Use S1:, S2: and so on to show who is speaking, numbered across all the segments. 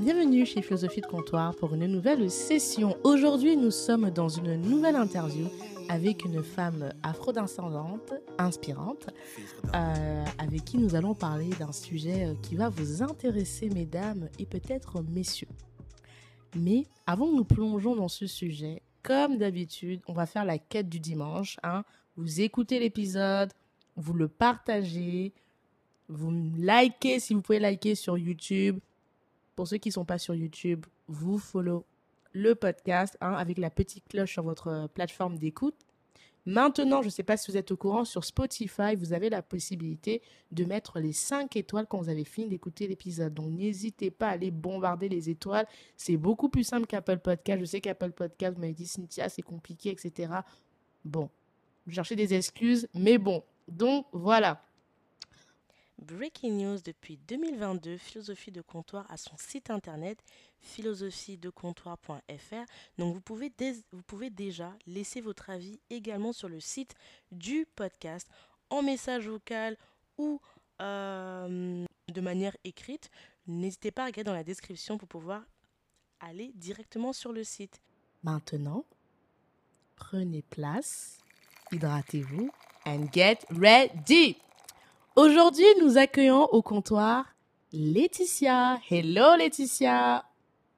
S1: bienvenue chez Philosophie de Comptoir pour une nouvelle session. Aujourd'hui, nous sommes dans une nouvelle interview avec une femme afro-descendante, inspirante, euh, avec qui nous allons parler d'un sujet euh, qui va vous intéresser, mesdames, et peut-être messieurs. Mais avant que nous plongeons dans ce sujet, comme d'habitude, on va faire la quête du dimanche. Hein. Vous écoutez l'épisode, vous le partagez, vous likez si vous pouvez liker sur YouTube. Pour ceux qui ne sont pas sur YouTube, vous follow le podcast hein, avec la petite cloche sur votre euh, plateforme d'écoute. Maintenant, je ne sais pas si vous êtes au courant, sur Spotify, vous avez la possibilité de mettre les 5 étoiles quand vous avez fini d'écouter l'épisode. Donc, n'hésitez pas à aller bombarder les étoiles. C'est beaucoup plus simple qu'Apple Podcast. Je sais qu'Apple Podcast, vous m'avez dit, Cynthia, c'est compliqué, etc. Bon, vous cherchez des excuses, mais bon. Donc, voilà. Breaking news depuis 2022, Philosophie de comptoir a son site internet philosophiedecomptoir.fr. Donc vous pouvez, vous pouvez déjà laisser votre avis également sur le site du podcast en message vocal ou euh, de manière écrite. N'hésitez pas à regarder dans la description pour pouvoir aller directement sur le site. Maintenant, prenez place, hydratez-vous and get ready. Aujourd'hui, nous accueillons au comptoir Laetitia. Hello Laetitia.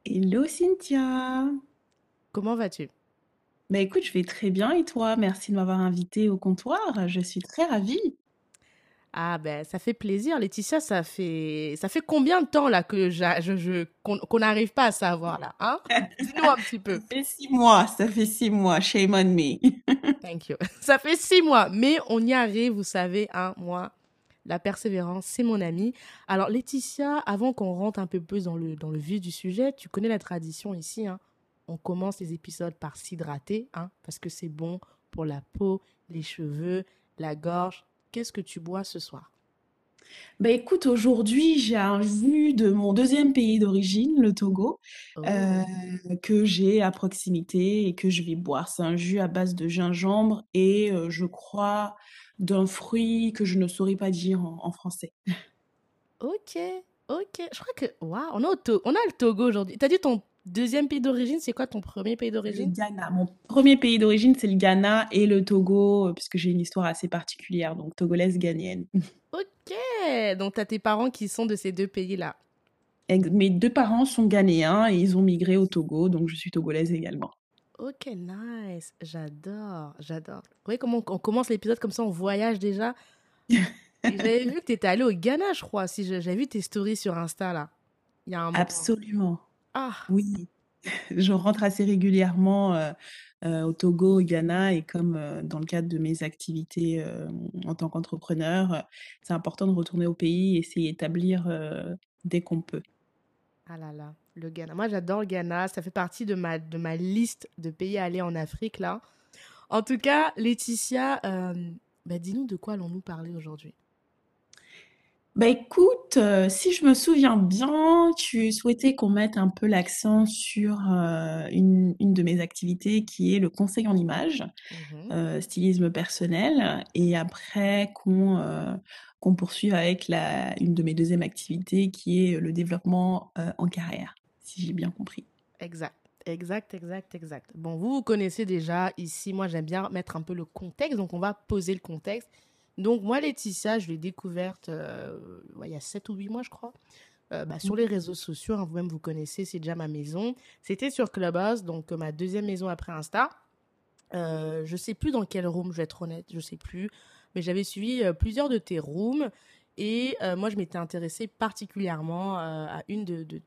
S2: Hello Cynthia.
S1: Comment vas-tu?
S2: Bah écoute, je vais très bien et toi? Merci de m'avoir invité au comptoir. Je suis très ravie.
S1: Ah ben ça fait plaisir Laetitia, ça fait ça fait combien de temps là que je, qu'on n'arrive pas à savoir là, hein? Dis-nous un petit peu.
S2: Ça fait six mois, ça fait six mois, shame on me.
S1: Thank you. Ça fait six mois, mais on y arrive, vous savez, hein, moi, la persévérance, c'est mon ami. Alors Laetitia, avant qu'on rentre un peu plus dans le, dans le vif du sujet, tu connais la tradition ici. Hein. On commence les épisodes par s'hydrater, hein, parce que c'est bon pour la peau, les cheveux, la gorge. Qu'est-ce que tu bois ce soir?
S2: Bah écoute, aujourd'hui, j'ai un jus de mon deuxième pays d'origine, le Togo, oh. euh, que j'ai à proximité et que je vais boire. C'est un jus à base de gingembre et euh, je crois d'un fruit que je ne saurais pas dire en, français.
S1: Ok, ok. Je crois que. Waouh, on, a on a le Togo aujourd'hui. T'as dit ton deuxième pays d'origine, c'est quoi ton premier pays d'origine?
S2: Le Ghana. Mon premier pays d'origine, c'est le Ghana et le Togo, euh, puisque j'ai une histoire assez particulière, donc togolaise ghanéenne.
S1: Ok, donc t'as tes parents qui sont de ces deux pays-là.
S2: Mes deux parents sont ghanéens et ils ont migré au Togo, donc je suis togolaise également.
S1: Ok, nice. J'adore, j'adore. Vous voyez comment on commence l'épisode comme ça, on voyage déjà? J'avais vu que tu étais allé au Ghana, je crois, si j'avais vu tes stories sur Insta là.
S2: Il y a un Absolument. Ah. Oui. Je rentre assez régulièrement euh, euh, au Togo, au Ghana, et comme euh, dans le cadre de mes activités en tant qu'entrepreneur, c'est important de retourner au pays et s'y établir dès qu'on peut.
S1: Ah là là. Le Ghana. Moi, j'adore le Ghana. Ça fait partie de ma, de ma liste de pays à aller en Afrique, là. En tout cas, Laetitia, euh, bah, dis-nous de quoi allons-nous parler aujourd'hui?
S2: Bah écoute, euh, si je me souviens bien, tu souhaitais qu'on mette un peu l'accent sur euh, une, une, de mes activités qui est le conseil en image, mmh stylisme personnel, et après qu'on qu'on poursuive avec la, une de mes deuxièmes activités qui est le développement en carrière si j'ai bien compris.
S1: Exact. Exact, exact, exact. Bon, vous, vous connaissez déjà ici, moi j'aime bien mettre un peu le contexte, donc on va poser le contexte. Donc moi, Laetitia, je l'ai découverte euh, il y a 7 ou 8 mois, je crois, euh, bah, sur les réseaux sociaux. Hein, vous-même, vous connaissez, c'est déjà ma maison. C'était sur Clubhouse, donc euh, ma deuxième maison après Insta. Je sais plus dans quel room, je vais être honnête, je sais plus. Mais j'avais suivi plusieurs de tes rooms. Et moi, je m'étais intéressée particulièrement à une de, de, de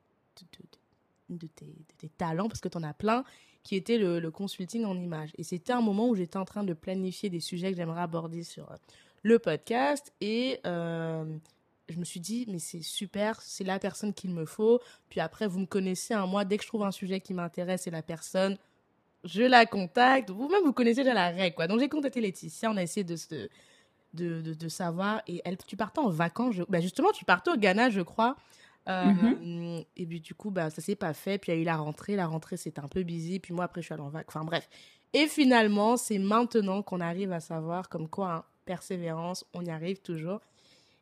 S1: tes, talents, parce que tu en as plein, qui était le, consulting en images. Et c'était un moment où j'étais en train de planifier des sujets que j'aimerais aborder sur euh, le podcast. Et euh, je me suis dit, mais c'est super, c'est la personne qu'il me faut. Puis après, vous me connaissez, un hein, moi, dès que je trouve un sujet qui m'intéresse et la personne, je la contacte. Vous-même, vous connaissez déjà la règle, quoi. Donc, j'ai contacté Laetitia, on a essayé de. De, de, savoir. Et elle, tu partais en vacances. bah justement, tu partais au Ghana, je crois. Mmh et puis, du coup, bah, ça s'est pas fait. Puis, il y a eu la rentrée. La rentrée, c'était un peu busy. Puis, moi, après, je suis allée en vac. Enfin, bref. Et finalement, c'est maintenant qu'on arrive à savoir comme quoi, hein, persévérance, on y arrive toujours.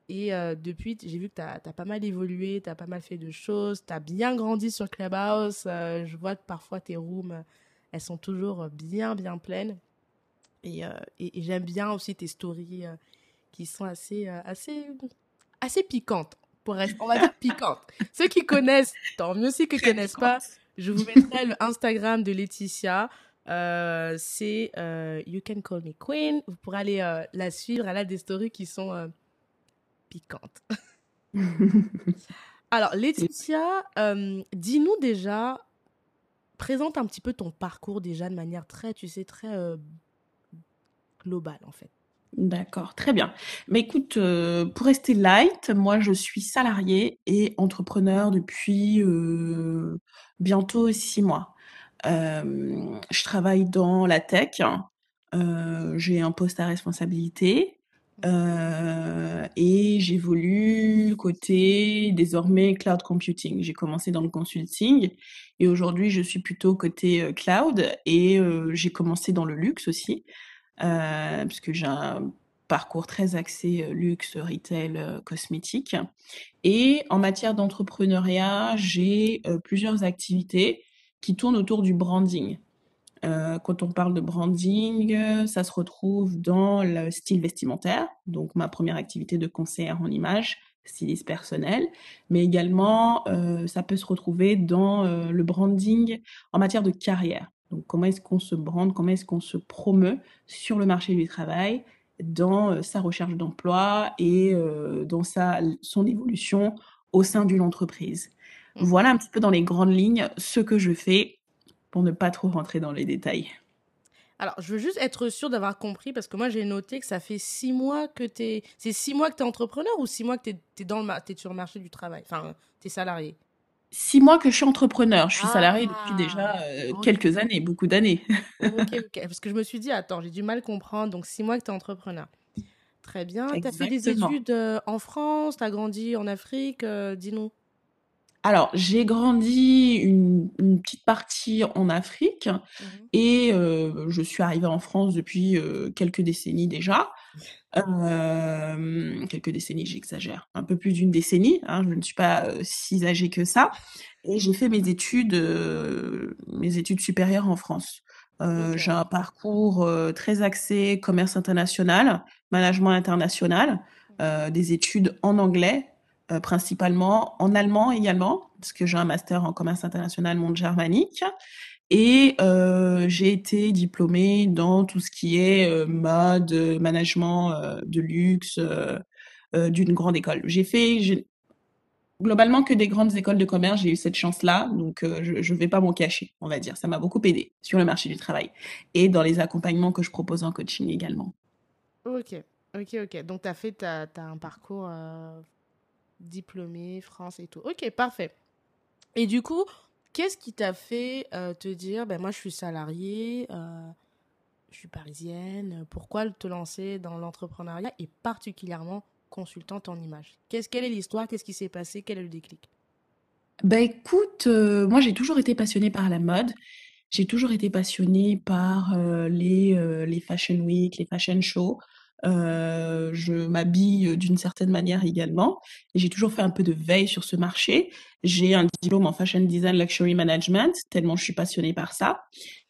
S1: Et euh, depuis, j'ai vu que tu as, pas mal évolué, tu as pas mal fait de choses, tu as bien grandi sur Clubhouse. Euh, je vois que parfois tes rooms, elles sont toujours bien, bien pleines. Et, et, j'aime bien aussi tes stories qui sont assez, assez, assez piquantes. Pour être, on va dire piquantes. Ceux qui connaissent, tant mieux. Ceux qui ne connaissent pas, je vous mettrai le Instagram de Laetitia. Euh, c'est euh, You Can Call Me Queen. Vous pourrez aller euh, la suivre. Elle a des stories qui sont piquantes. Alors, Laetitia, dis-nous déjà, présente un petit peu ton parcours déjà de manière très, tu sais, très globale en fait.
S2: D'accord, très bien. Mais écoute, pour rester light, moi je suis salariée et entrepreneur depuis bientôt six mois. Euh, je travaille dans la tech. Euh, j'ai un poste à responsabilité. Euh, et j'évolue côté désormais cloud computing. J'ai commencé dans le consulting et aujourd'hui je suis plutôt côté cloud et j'ai commencé dans le luxe aussi puisque j'ai un parcours très axé luxe, retail, cosmétique. Et en matière d'entrepreneuriat, j'ai plusieurs activités qui tourne autour du branding. Euh, quand on parle de branding, ça se retrouve dans le style vestimentaire, donc ma première activité de conseillère en image, styliste personnel, mais également euh, ça peut se retrouver dans euh, le branding en matière de carrière. Donc comment est-ce qu'on se brande, comment est-ce qu'on se promeut sur le marché du travail, dans sa recherche d'emploi et dans sa, son évolution au sein d'une entreprise. Mmh. Voilà un petit peu dans les grandes lignes ce que je fais pour ne pas trop rentrer dans les détails.
S1: Alors, je veux juste être sûre d'avoir compris parce que moi, j'ai noté que ça fait six mois que tu es. C'est six mois que tu es entrepreneur ou six mois que tu es, dans le es sur le marché du travail Enfin, tu es salarié?
S2: Six mois que je suis entrepreneur. Je suis salarié depuis déjà ah, euh, quelques années, beaucoup d'années.
S1: ok, ok. Parce que je me suis dit, attends, j'ai du mal à comprendre. Donc, six mois que tu es entrepreneur. Très bien. Tu as fait des études euh, en France, tu as grandi en Afrique, euh, dis-nous.
S2: Alors, j'ai grandi une, petite partie en Afrique mmh et je suis arrivée en France depuis quelques décennies déjà. Euh, quelques décennies, j'exagère, un peu plus d'une décennie. Hein, je ne suis pas si âgée que ça. Et j'ai fait mes études, mes études supérieures en France. J'ai un parcours très axé commerce international, management international, des études en anglais principalement en allemand également, parce que j'ai un master en commerce international monde germanique. Et euh, j'ai été diplômée dans tout ce qui est euh, mode, management de luxe d'une grande école. J'ai fait globalement que des grandes écoles de commerce. J'ai eu cette chance-là, donc je ne vais pas m'en cacher, on va dire. Ça m'a beaucoup aidé sur le marché du travail et dans les accompagnements que je propose en coaching également.
S1: Ok, ok, ok. Donc, tu as fait as un parcours diplômé, France et tout. Ok, parfait. Et du coup, qu'est-ce qui t'a fait euh, te dire, ben moi je suis salariée, euh, je suis parisienne, pourquoi te lancer dans l'entrepreneuriat et particulièrement consultante en image? Quelle est l'histoire? Qu'est-ce qui s'est passé? Quel est le déclic?
S2: Ben écoute, euh, moi j'ai toujours été passionnée par la mode. J'ai toujours été passionnée par les, les fashion week, les fashion shows. Euh, je m'habille d'une certaine manière également. Et j'ai toujours fait un peu de veille sur ce marché. J'ai un diplôme en fashion design luxury management, tellement je suis passionnée par ça.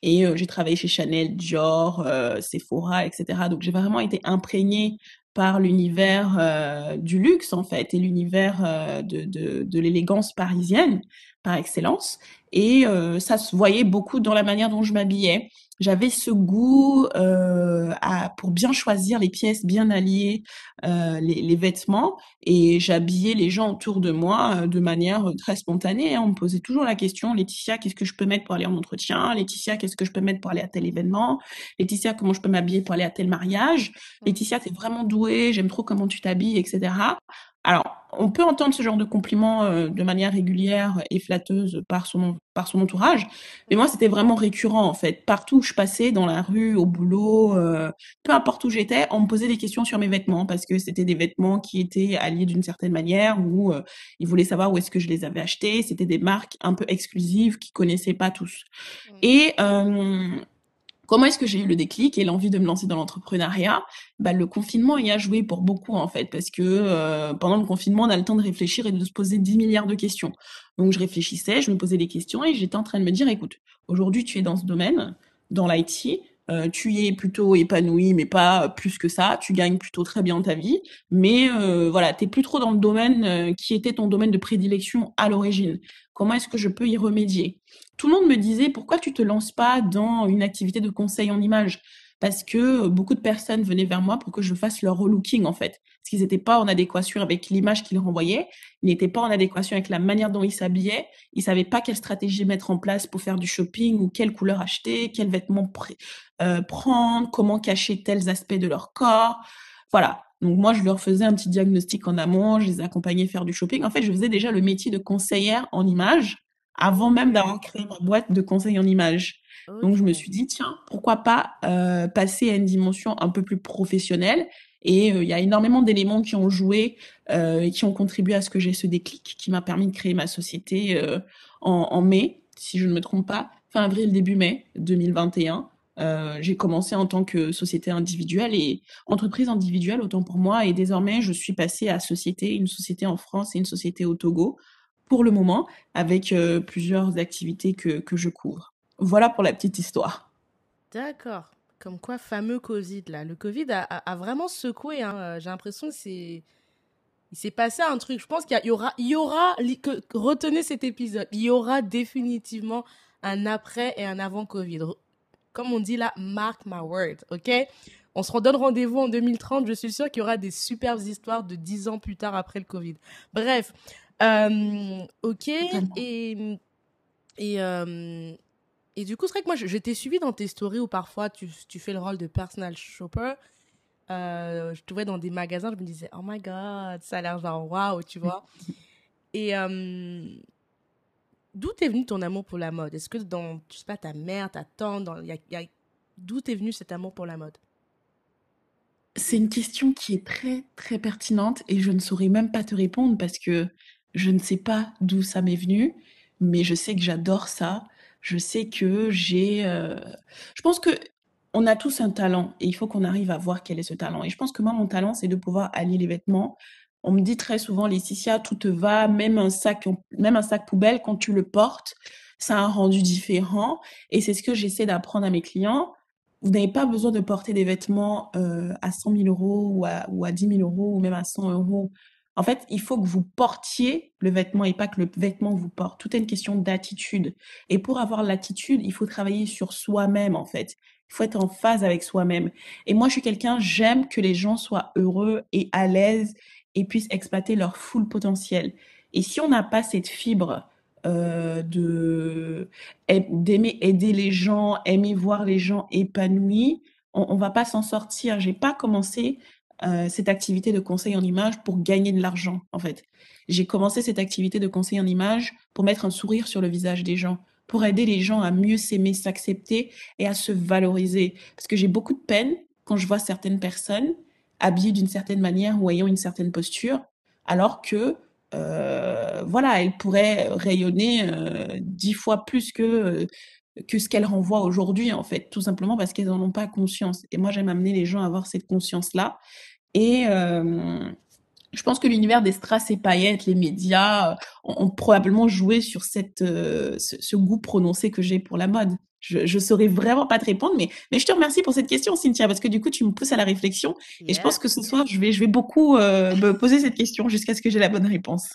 S2: Et euh, j'ai travaillé chez Chanel, Dior, euh, Sephora, etc. Donc j'ai vraiment été imprégnée par l'univers du luxe en fait et l'univers de, de l'élégance parisienne par excellence. Et ça se voyait beaucoup dans la manière dont je m'habillais j'avais ce goût euh, à, pour bien choisir les pièces, bien allier euh, les, les, vêtements et j'habillais les gens autour de moi euh, de manière très spontanée. Hein. On me posait toujours la question, Laetitia, qu'est-ce que je peux mettre pour aller en entretien? Laetitia, qu'est-ce que je peux mettre pour aller à tel événement? Laetitia, comment je peux m'habiller pour aller à tel mariage? Mmh. Laetitia, t'es vraiment douée, j'aime trop comment tu t'habilles, etc. Alors, on peut entendre ce genre de compliments euh, de manière régulière et flatteuse par son, par son entourage, mais moi, c'était vraiment récurrent, en fait. Partout où je passais, dans la rue, au boulot, euh, peu importe où j'étais, on me posait des questions sur mes vêtements, parce que c'était des vêtements qui étaient alliés d'une certaine manière, ou euh, ils voulaient savoir où est-ce que je les avais achetés. C'était des marques un peu exclusives qu'ils connaissaient pas tous. Et Comment est-ce que j'ai eu le déclic et l'envie de me lancer dans l'entrepreneuriat? Bah, Le confinement y a joué pour beaucoup en fait, parce que euh, pendant le confinement, on a le temps de réfléchir et de se poser 10 milliards de questions. Donc je réfléchissais, je me posais des questions et j'étais en train de me dire, écoute, aujourd'hui tu es dans ce domaine, dans l'IT, euh, tu y es plutôt épanoui, mais pas plus que ça. Tu gagnes plutôt très bien ta vie, mais euh, voilà, t'es plus trop dans le domaine euh, qui était ton domaine de prédilection à l'origine. Comment est-ce que je peux y remédier? Tout le monde me disait pourquoi tu te lances pas dans une activité de conseil en image parce que beaucoup de personnes venaient vers moi pour que je fasse leur relooking en fait. Parce qu'ils n'étaient pas en adéquation avec l'image qu'ils renvoyaient, ils n'étaient pas en adéquation avec la manière dont ils s'habillaient, ils savaient pas quelle stratégie mettre en place pour faire du shopping ou quelle couleur acheter, quels vêtements euh, prendre, comment cacher tels aspects de leur corps. Voilà. Donc moi, je leur faisais un petit diagnostic en amont, je les accompagnais faire du shopping. En fait, je faisais déjà le métier de conseillère en image avant même d'avoir créé ma boîte de conseil en image. Donc je me suis dit, tiens, pourquoi pas euh, passer à une dimension un peu plus professionnelle et euh, il y a énormément d'éléments qui ont joué euh, et qui ont contribué à ce que j'ai ce déclic qui m'a permis de créer ma société en, en, mai, si je ne me trompe pas, fin avril, début mai 2021. j'ai commencé en tant que société individuelle et entreprise individuelle, autant pour moi. Et désormais, je suis passée à société, une société en France et une société au Togo pour le moment, avec plusieurs activités que, que je couvre. Voilà pour la petite histoire.
S1: D'accord. Comme quoi, fameux Covid, là. Le Covid a, vraiment secoué. Hein. Euh, j'ai l'impression que c'est. Il s'est passé un truc. Je pense qu'il y, aura. Il y aura. Que, retenez cet épisode. Il y aura définitivement un après et un avant Covid. Comme on dit là, mark my word. OK? On se redonne rendez-vous en 2030. Je suis sûre qu'il y aura des superbes histoires de 10 ans plus tard après le Covid. Bref. Euh, ok. Et. Et. Euh, et du coup, c'est vrai que moi, je, t'ai suivi dans tes stories où parfois tu, tu fais le rôle de personal shopper. Euh, je te vois dans des magasins, je me disais, oh my god, ça a l'air genre waouh, tu vois. Et euh, d'où t'es venu ton amour pour la mode? Est-ce que dans, je sais pas, ta mère, ta tante, dans, y a, d'où t'es venu cet amour pour la mode?
S2: C'est une question qui est très, très pertinente et je ne saurais même pas te répondre parce que je ne sais pas d'où ça m'est venu, mais je sais que j'adore ça je sais que j'ai. Euh, je pense que on a tous un talent et il faut qu'on arrive à voir quel est ce talent. Et je pense que moi, mon talent, c'est de pouvoir allier les vêtements. On me dit très souvent, Laetitia, tout te va, même un sac, même un sac poubelle, quand tu le portes, ça a un rendu différent. Et c'est ce que j'essaie d'apprendre à mes clients. Vous n'avez pas besoin de porter des vêtements euh, à 100 000 euros ou à, ou à 10 000 euros ou même à 100 euros en fait, il faut que vous portiez le vêtement et pas que le vêtement vous porte. Tout est une question d'attitude. Et pour avoir l'attitude, il faut travailler sur soi-même, en fait. Il faut être en phase avec soi-même. Et moi, je suis quelqu'un, j'aime que les gens soient heureux et à l'aise et puissent exploiter leur full potentiel. Et si on n'a pas cette fibre euh, de d'aimer aider les gens, aimer voir les gens épanouis, on, on va pas s'en sortir. J'ai pas commencé euh, cette activité de conseil en image pour gagner de l'argent, en fait. J'ai commencé cette activité de conseil en image pour mettre un sourire sur le visage des gens, pour aider les gens à mieux s'aimer, s'accepter et à se valoriser. Parce que j'ai beaucoup de peine quand je vois certaines personnes habillées d'une certaine manière ou ayant une certaine posture, alors que euh, voilà, elles pourraient rayonner euh, dix fois plus que que ce qu'elles renvoient aujourd'hui, en fait, tout simplement parce qu'elles n'en ont pas conscience. Et moi, j'aime amener les gens à avoir cette conscience-là. Et euh, je pense que l'univers des strass et paillettes, les médias, euh, ont, probablement joué sur cette, euh, ce, goût prononcé que j'ai pour la mode. Je, ne saurais vraiment pas te répondre, mais, mais je te remercie pour cette question, Cynthia, parce que du coup, tu me pousses à la réflexion. Et je pense que ce soir, je vais, je vais beaucoup me poser cette question jusqu'à ce que j'ai la bonne réponse.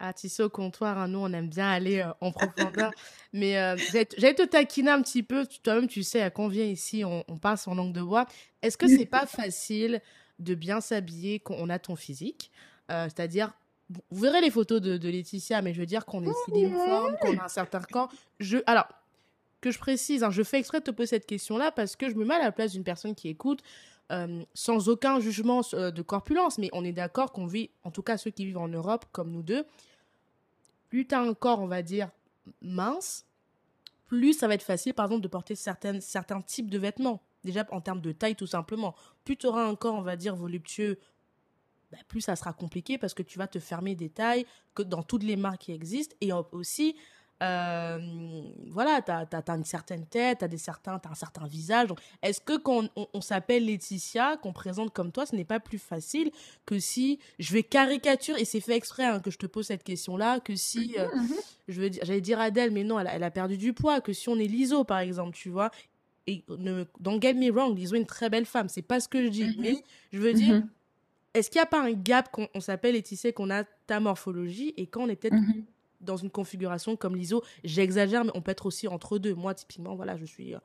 S1: Ah, sais, au comptoir, hein, nous, on aime bien aller en profondeur. Mais j'allais te taquiner un petit peu. Toi-même, tu sais, à combien ici, on, on passe en langue de bois. Est-ce que c'est pas facile de bien s'habiller quand on a ton physique. Euh, c'est-à-dire, vous verrez les photos de, Laetitia, mais je veux dire qu'on est slim forme, qu'on a un certain camp. Je, alors, que je précise, hein, je fais exprès de te poser cette question-là parce que je me mets à la place d'une personne qui écoute euh, sans aucun jugement euh, de corpulence, mais on est d'accord qu'on vit, en tout cas ceux qui vivent en Europe comme nous deux, plus tu as un corps, on va dire, mince, plus ça va être facile, par exemple, de porter certaines, certains types de vêtements. Déjà en termes de taille, tout simplement. Plus tu auras un corps, on va dire, voluptueux, bah, plus ça sera compliqué parce que tu vas te fermer des tailles que dans toutes les marques qui existent. Et aussi, euh, voilà, tu as, une certaine tête, tu as, des certains, as un certain visage. Est-ce que quand on, s'appelle Laetitia, qu'on présente comme toi, ce n'est pas plus facile que si je vais caricaturer, et c'est fait exprès hein, que je te pose cette question-là, que si, euh, mhm, mhm. je veux j'allais dire Adèle, mais non, elle a, perdu du poids, que si on est Liso, par exemple, tu vois. Et ne, don't get me wrong, Liso est une très belle femme, c'est pas ce que je dis, mhm. mais je veux dire, est-ce qu'il n'y a pas un gap quand on s'appelle Laetitia, qu'on a ta morphologie, et quand on est peut-être dans une configuration comme l'ISO. J'exagère, mais on peut être aussi entre deux. Moi, typiquement, voilà, je suis euh,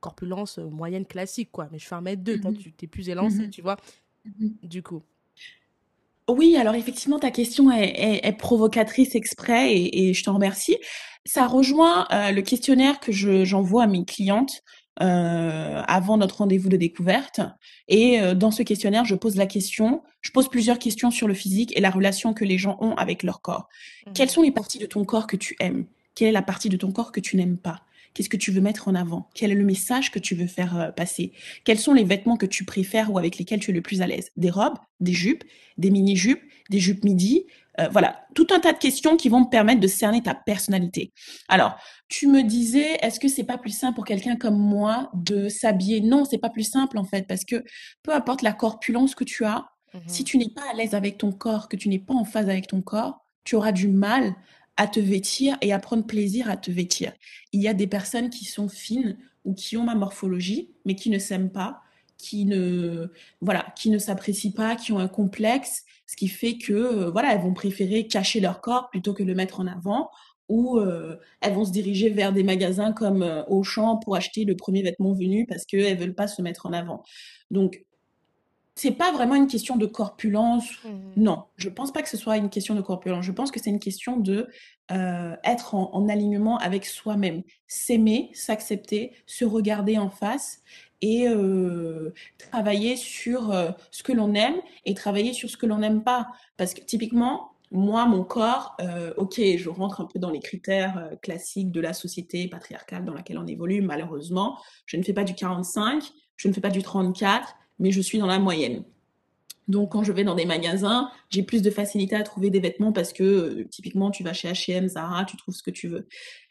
S1: corpulence euh, moyenne classique, quoi. Mais je fais un mètre deux. Toi, mhm. tu es plus élancé, mhm. tu vois. Mhm. Du coup.
S2: Oui, alors effectivement, ta question est, provocatrice exprès et, je t'en remercie. Ça rejoint euh, le questionnaire que j'envoie à mes clientes euh, avant notre rendez-vous de découverte. Et euh, dans ce questionnaire, je pose la question, je pose plusieurs questions sur le physique et la relation que les gens ont avec leur corps. Mmh. Quelles sont les parties de ton corps que tu aimes? Quelle est la partie de ton corps que tu n'aimes pas? Qu'est-ce que tu veux mettre en avant? Quel est le message que tu veux faire euh, passer? Quels sont les vêtements que tu préfères ou avec lesquels tu es le plus à l'aise? Des robes, des jupes, des mini-jupes, des jupes midi euh, voilà, tout un tas de questions qui vont me permettre de cerner ta personnalité. Alors, tu me disais, est-ce que c'est pas plus simple pour quelqu'un comme moi de s'habiller? Non, c'est pas plus simple en fait, parce que peu importe la corpulence que tu as, si mmh tu n'es pas à l'aise avec ton corps, que tu n'es pas en phase avec ton corps, tu auras du mal à te vêtir et à prendre plaisir à te vêtir. Il y a des personnes qui sont fines ou qui ont ma morphologie, mais qui ne s'aiment pas, qui ne voilà, qui ne s'apprécient pas, qui ont un complexe ce qui fait que euh, voilà, elles vont préférer cacher leur corps plutôt que le mettre en avant ou euh, elles vont se diriger vers des magasins comme euh, Auchan pour acheter le premier vêtement venu parce qu'elles veulent pas se mettre en avant. Donc c'est pas vraiment une question de corpulence. Mmh non, je pense pas que ce soit une question de corpulence. Je pense que c'est une question de être en, en, alignement avec soi-même, s'aimer, s'accepter, se regarder en face et euh, travailler sur euh, ce que l'on aime et travailler sur ce que l'on n'aime pas. Parce que typiquement, moi, mon corps, euh, ok, je rentre un peu dans les critères classiques de la société patriarcale dans laquelle on évolue, malheureusement. Je ne fais pas du 45, je ne fais pas du 34, mais je suis dans la moyenne. Donc, quand je vais dans des magasins, j'ai plus de facilité à trouver des vêtements parce que, typiquement, tu vas chez H&M, Zara, tu trouves ce que tu veux.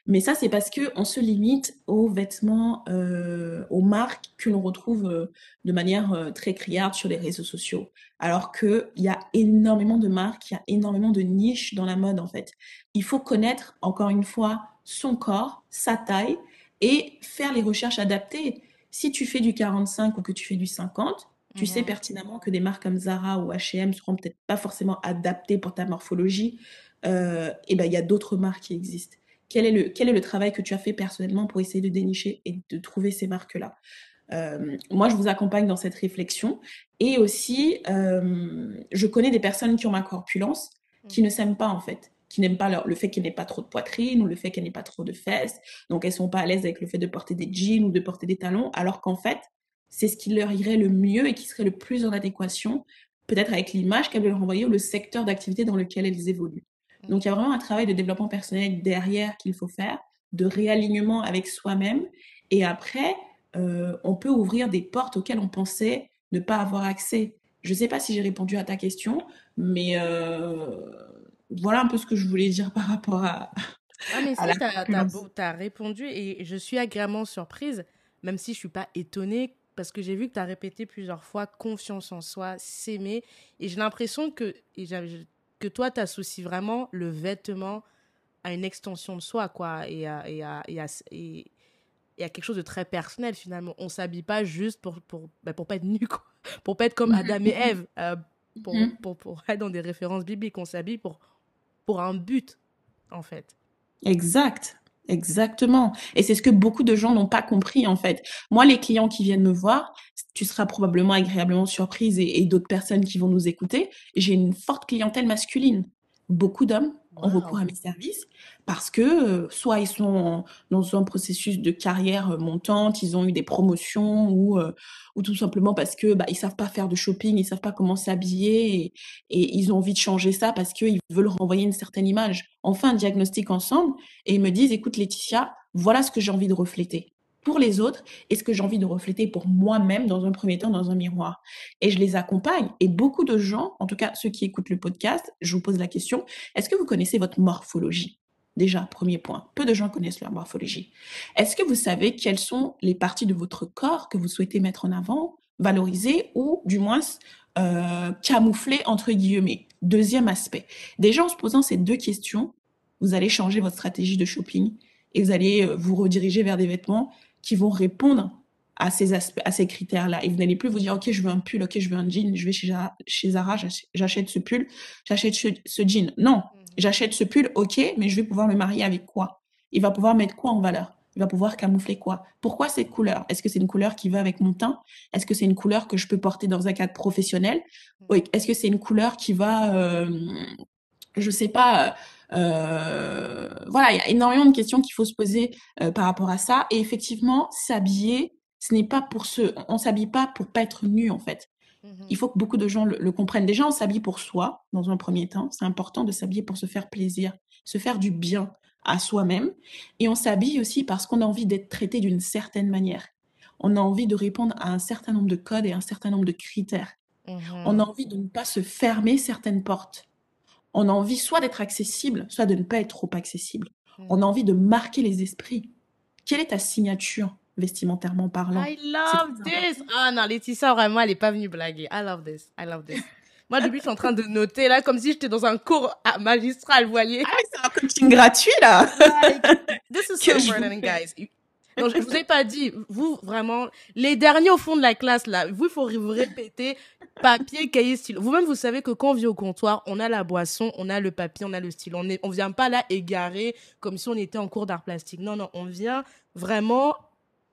S2: Mais ça, c'est parce que on se limite aux vêtements, euh, aux marques que l'on retrouve euh, de manière euh, très criarde sur les réseaux sociaux. Alors qu'il y a énormément de marques, il y a énormément de niches dans la mode, en fait. Il faut connaître, encore une fois, son corps, sa taille et faire les recherches adaptées. Si tu fais du 45 ou que tu fais du 50, tu sais pertinemment que des marques comme Zara ou H&M seront peut-être pas forcément adaptées pour ta morphologie. et ben il y a d'autres marques qui existent quel est, le, quel est le travail que tu as fait personnellement pour essayer de dénicher et de trouver ces marques-là? Euh, moi, je vous accompagne dans cette réflexion. Et aussi, euh, je connais des personnes qui ont ma corpulence, qui ne s'aiment pas en fait, qui n'aiment pas le fait qu'elle n'ait pas trop de poitrine ou le fait qu'elle n'ait pas trop de fesses. Donc, elles sont pas à l'aise avec le fait de porter des jeans ou de porter des talons, alors qu'en fait, c'est ce qui leur irait le mieux et qui serait le plus en adéquation, peut-être avec l'image qu'elles veulent renvoyer ou le secteur d'activité dans lequel elles évoluent. Donc, il y a vraiment un travail de développement personnel derrière qu'il faut faire, de réalignement avec soi-même. Et après, euh, on peut ouvrir des portes auxquelles on pensait ne pas avoir accès. Je ne sais pas si j'ai répondu à ta question, mais euh, voilà un peu ce que je voulais dire par rapport à.
S1: Ah, mais si, tu as, répondu et je suis agréablement surprise, même si je ne suis pas étonnée, parce que j'ai vu que tu as répété plusieurs fois confiance en soi, s'aimer. Et j'ai l'impression que, et que toi, tu associes vraiment le vêtement à une extension de soi, quoi, et à, et à, et à, et, quelque chose de très personnel, finalement. On s'habille pas juste pour, pour, ben, pour pas être nu, quoi. Pour pas être comme Adam et Ève, euh, pour, mm-hmm. pour, pour, être dans des références bibliques. On s'habille pour, pour un but, en fait.
S2: Exact. Exactement. Et c'est ce que beaucoup de gens n'ont pas compris, en fait. Moi, les clients qui viennent me voir, tu seras probablement agréablement surprise et, et d'autres personnes qui vont nous écouter. J'ai une forte clientèle masculine. Beaucoup d'hommes ont recours à mes services parce que euh, soit ils sont dans un processus de carrière euh, montante, ils ont eu des promotions ou, euh, ou tout simplement parce que bah, ils savent pas faire de shopping, ils savent pas comment s'habiller et, ils ont envie de changer ça parce qu'ils veulent renvoyer une certaine image. Enfin, un diagnostic ensemble et ils me disent écoute Laetitia, voilà ce que j'ai envie de refléter pour les autres et ce que j'ai envie de refléter pour moi-même dans un premier temps dans un miroir. Et je les accompagne. Et beaucoup de gens, en tout cas ceux qui écoutent le podcast, je vous pose la question, est-ce que vous connaissez votre morphologie? Déjà, premier point. Peu de gens connaissent leur morphologie. Est-ce que vous savez quelles sont les parties de votre corps que vous souhaitez mettre en avant, valoriser ou du moins euh, camoufler entre guillemets? Deuxième aspect. Déjà, en se posant ces deux questions, vous allez changer votre stratégie de shopping et vous allez euh, vous rediriger vers des vêtements qui vont répondre à ces aspects, à ces critères-là. Et vous n'allez plus vous dire, OK, je veux un pull, OK, je veux un jean, je vais chez Zara, chez Zara j'achète ce pull, j'achète ce, jean. Non, mmh. j'achète ce pull, OK, mais je vais pouvoir le marier avec quoi? Il va pouvoir mettre quoi en valeur? Il va pouvoir camoufler quoi? Pourquoi cette couleur? Est-ce que c'est une couleur qui va avec mon teint? Est-ce que c'est une couleur que je peux porter dans un cadre professionnel? Oui. Est-ce que c'est une couleur qui va, euh, je sais pas, euh, voilà, il y a énormément de questions qu'il faut se poser euh, par rapport à ça. Et effectivement, s'habiller, ce n'est pas pour se, on s'habille pas pour pas être nu en fait. Mmh il faut que beaucoup de gens le, comprennent. Déjà, on s'habille pour soi dans un premier temps. C'est important de s'habiller pour se faire plaisir, se faire du bien à soi-même. Et on s'habille aussi parce qu'on a envie d'être traité d'une certaine manière. On a envie de répondre à un certain nombre de codes et un certain nombre de critères. Mmh on a envie de ne pas se fermer certaines portes. On a envie soit d'être accessible, soit de ne pas être trop accessible. Mmh. On a envie de marquer les esprits. Quelle est ta signature vestimentairement parlant?
S1: I love this. Ah non, Laetitia, vraiment, elle n'est pas venue blaguer. I love this. I love this. Moi, depuis, je suis en train de noter, là, comme si j'étais dans un cours magistral, vous voyez.
S2: Ah, c'est un coaching gratuit, là.
S1: this is so important, guys. Non, je vous ai pas dit, vous, vraiment, les derniers au fond de la classe, là, vous, il faut vous répéter papier, cahier, stylo. Vous-même, vous savez que quand on vient au comptoir, on a la boisson, on a le papier, on a le stylo. On est, on vient pas là égaré comme si on était en cours d'art plastique. Non, non, on vient vraiment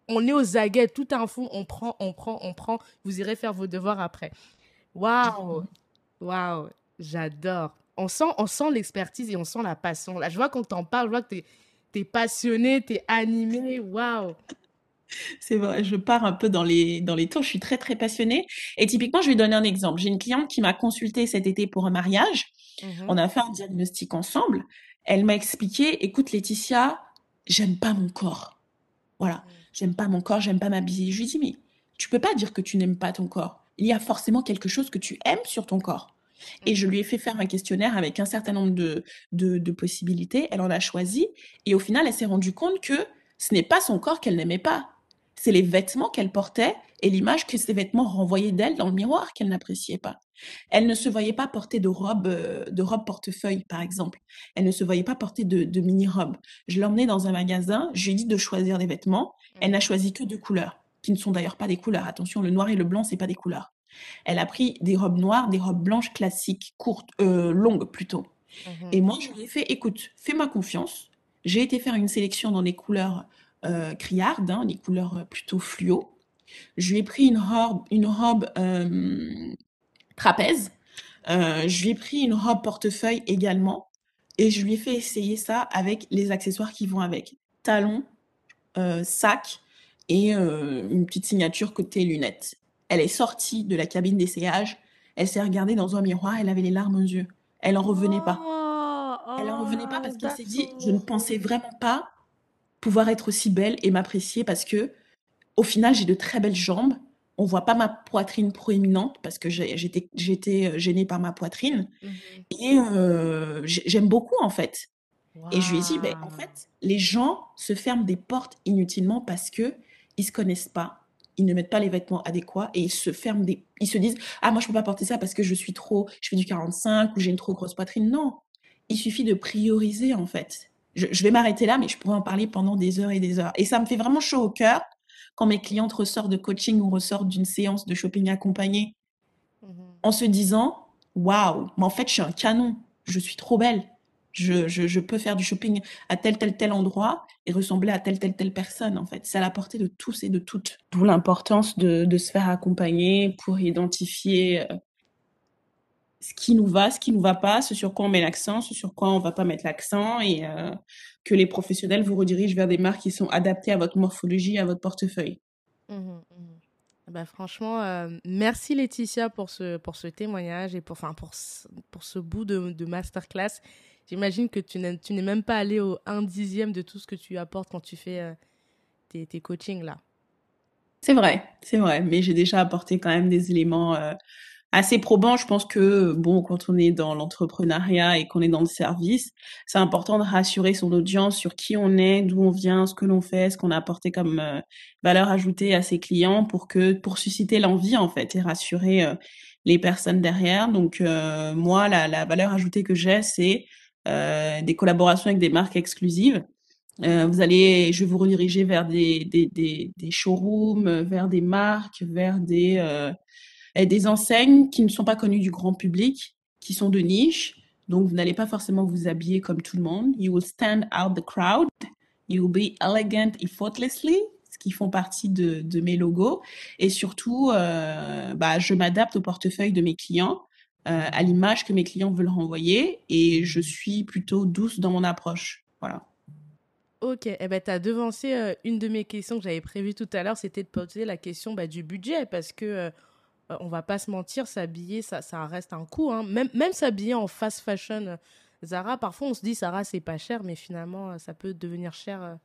S1: on est aux aguets, tout un fond, on prend, on prend, on prend. Vous irez faire vos devoirs après. Waouh, waouh, j'adore. On sent, on sent l'expertise et on sent la passion. Là, je vois qu'on t'en parle, je vois que tu es, passionné, tu es animé. Waouh.
S2: C'est vrai, je pars un peu dans les, dans les tours. Je suis très, très passionnée. Et typiquement, je vais donner un exemple. J'ai une cliente qui m'a consultée cet été pour un mariage. Mhm. On a fait un diagnostic ensemble. Elle m'a expliqué, écoute Laetitia, j'aime pas mon corps. Voilà. Mhm j'aime pas mon corps, j'aime pas m'habiller. Je lui dis, mais tu peux pas dire que tu n'aimes pas ton corps. Il y a forcément quelque chose que tu aimes sur ton corps. Et je lui ai fait faire un questionnaire avec un certain nombre de, de, possibilités. Elle en a choisi. Et au final, elle s'est rendue compte que ce n'est pas son corps qu'elle n'aimait pas. C'est les vêtements qu'elle portait et l'image que ces vêtements renvoyaient d'elle dans le miroir qu'elle n'appréciait pas. Elle ne se voyait pas porter de robe, euh, de robe portefeuille, par exemple. Elle ne se voyait pas porter de, de mini-robe. Je l'ai emmenée dans un magasin, je lui ai dit de choisir des vêtements. Elle n'a choisi que deux couleurs, qui ne sont d'ailleurs pas des couleurs. Attention, le noir et le blanc, c'est pas des couleurs. Elle a pris des robes noires, des robes blanches classiques, courtes, euh, longues plutôt. Mhm. Et moi, je lui ai fait, écoute, fais-moi confiance. J'ai été faire une sélection dans des couleurs euh, criardes, hein, des couleurs euh, plutôt fluo. Je lui ai pris une robe, une robe euh, trapèze. je lui ai pris une robe portefeuille également. Et je lui ai fait essayer ça avec les accessoires qui vont avec. Talons, euh, sac et euh, une petite signature côté lunettes. Elle est sortie de la cabine d'essayage, elle s'est regardée dans un miroir, elle avait les larmes aux yeux. Elle en revenait pas. Oh, elle en revenait pas parce qu'elle s'est dit, je ne pensais vraiment pas pouvoir être aussi belle et m'apprécier parce que, au final, j'ai de très belles jambes. On voit pas ma poitrine proéminente parce que j'étais j'étais gênée par ma poitrine. Mmh et euh, j'aime beaucoup en fait. Et je lui ai dit, ben, en fait, les gens se ferment des portes inutilement parce que ils se connaissent pas, ils ne mettent pas les vêtements adéquats et ils se ferment des, ils se disent, ah moi je peux pas porter ça parce que je suis trop, je fais du 45 ou j'ai une trop grosse poitrine. Non, il suffit de prioriser en fait. Je, vais m'arrêter là, mais je pourrais en parler pendant des heures et des heures. Et ça me fait vraiment chaud au cœur quand mes clientes ressortent de coaching ou ressortent d'une séance de shopping accompagnée mmh en se disant, waouh, mais en fait je suis un canon, je suis trop belle je, peux faire du shopping à tel, tel, tel endroit et ressembler à telle, telle, telle personne, en fait. C'est à la portée de tous et de toutes. D'où l'importance de, se faire accompagner pour identifier euh, ce qui nous va, ce qui nous va pas, ce sur quoi on met l'accent, ce sur quoi on va pas mettre l'accent et euh, que les professionnels vous redirigent vers des marques qui sont adaptées à votre morphologie, à votre portefeuille. Mmh mmh
S1: bah franchement, euh, merci Laetitia pour ce, pour ce témoignage et pour, enfin, pour, pour ce bout de masterclass. J'imagine que tu n'es même pas allé au 1 dixième de tout ce que tu apportes quand tu fais euh, tes, coachings là.
S2: C'est vrai, c'est vrai, mais j'ai déjà apporté quand même des éléments euh, assez probant. Je pense que, bon, quand on est dans l'entrepreneuriat et qu'on est dans le service, c'est important de rassurer son audience sur qui on est, d'où on vient, ce que l'on fait, ce qu'on a apporté comme euh, valeur ajoutée à ses clients pour que, pour susciter l'envie, en fait, et rassurer les personnes derrière. Donc, moi, la, valeur ajoutée que j'ai, c'est des collaborations avec des marques exclusives. vous allez, je vais vous rediriger vers des, des, des, des showrooms, vers des marques, vers des des enseignes qui ne sont pas connues du grand public, qui sont de niche. Donc, vous n'allez pas forcément vous habiller comme tout le monde. You will stand out the crowd. You will be elegant effortlessly, ce qui font partie de, de mes logos. Et surtout, euh, bah, je m'adapte au portefeuille de mes clients, euh, à l'image que mes clients veulent renvoyer. Et je suis plutôt douce dans mon approche. Voilà.
S1: Ok, eh ben, tu as devancé euh, une de mes questions que j'avais prévues tout à l'heure, c'était de poser la question bah, du budget, parce que euh, euh, on va pas se mentir, s'habiller, ça, ça reste un coût. Hein. Même, même s'habiller en fast fashion, euh, Zara, parfois on se dit Zara c'est pas cher, mais finalement euh, ça peut devenir cher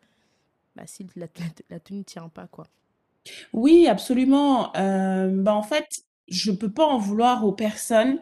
S1: bah, si la, la, tenue ne tient pas. quoi.
S2: Oui, absolument. bah, en fait, je peux pas en vouloir aux personnes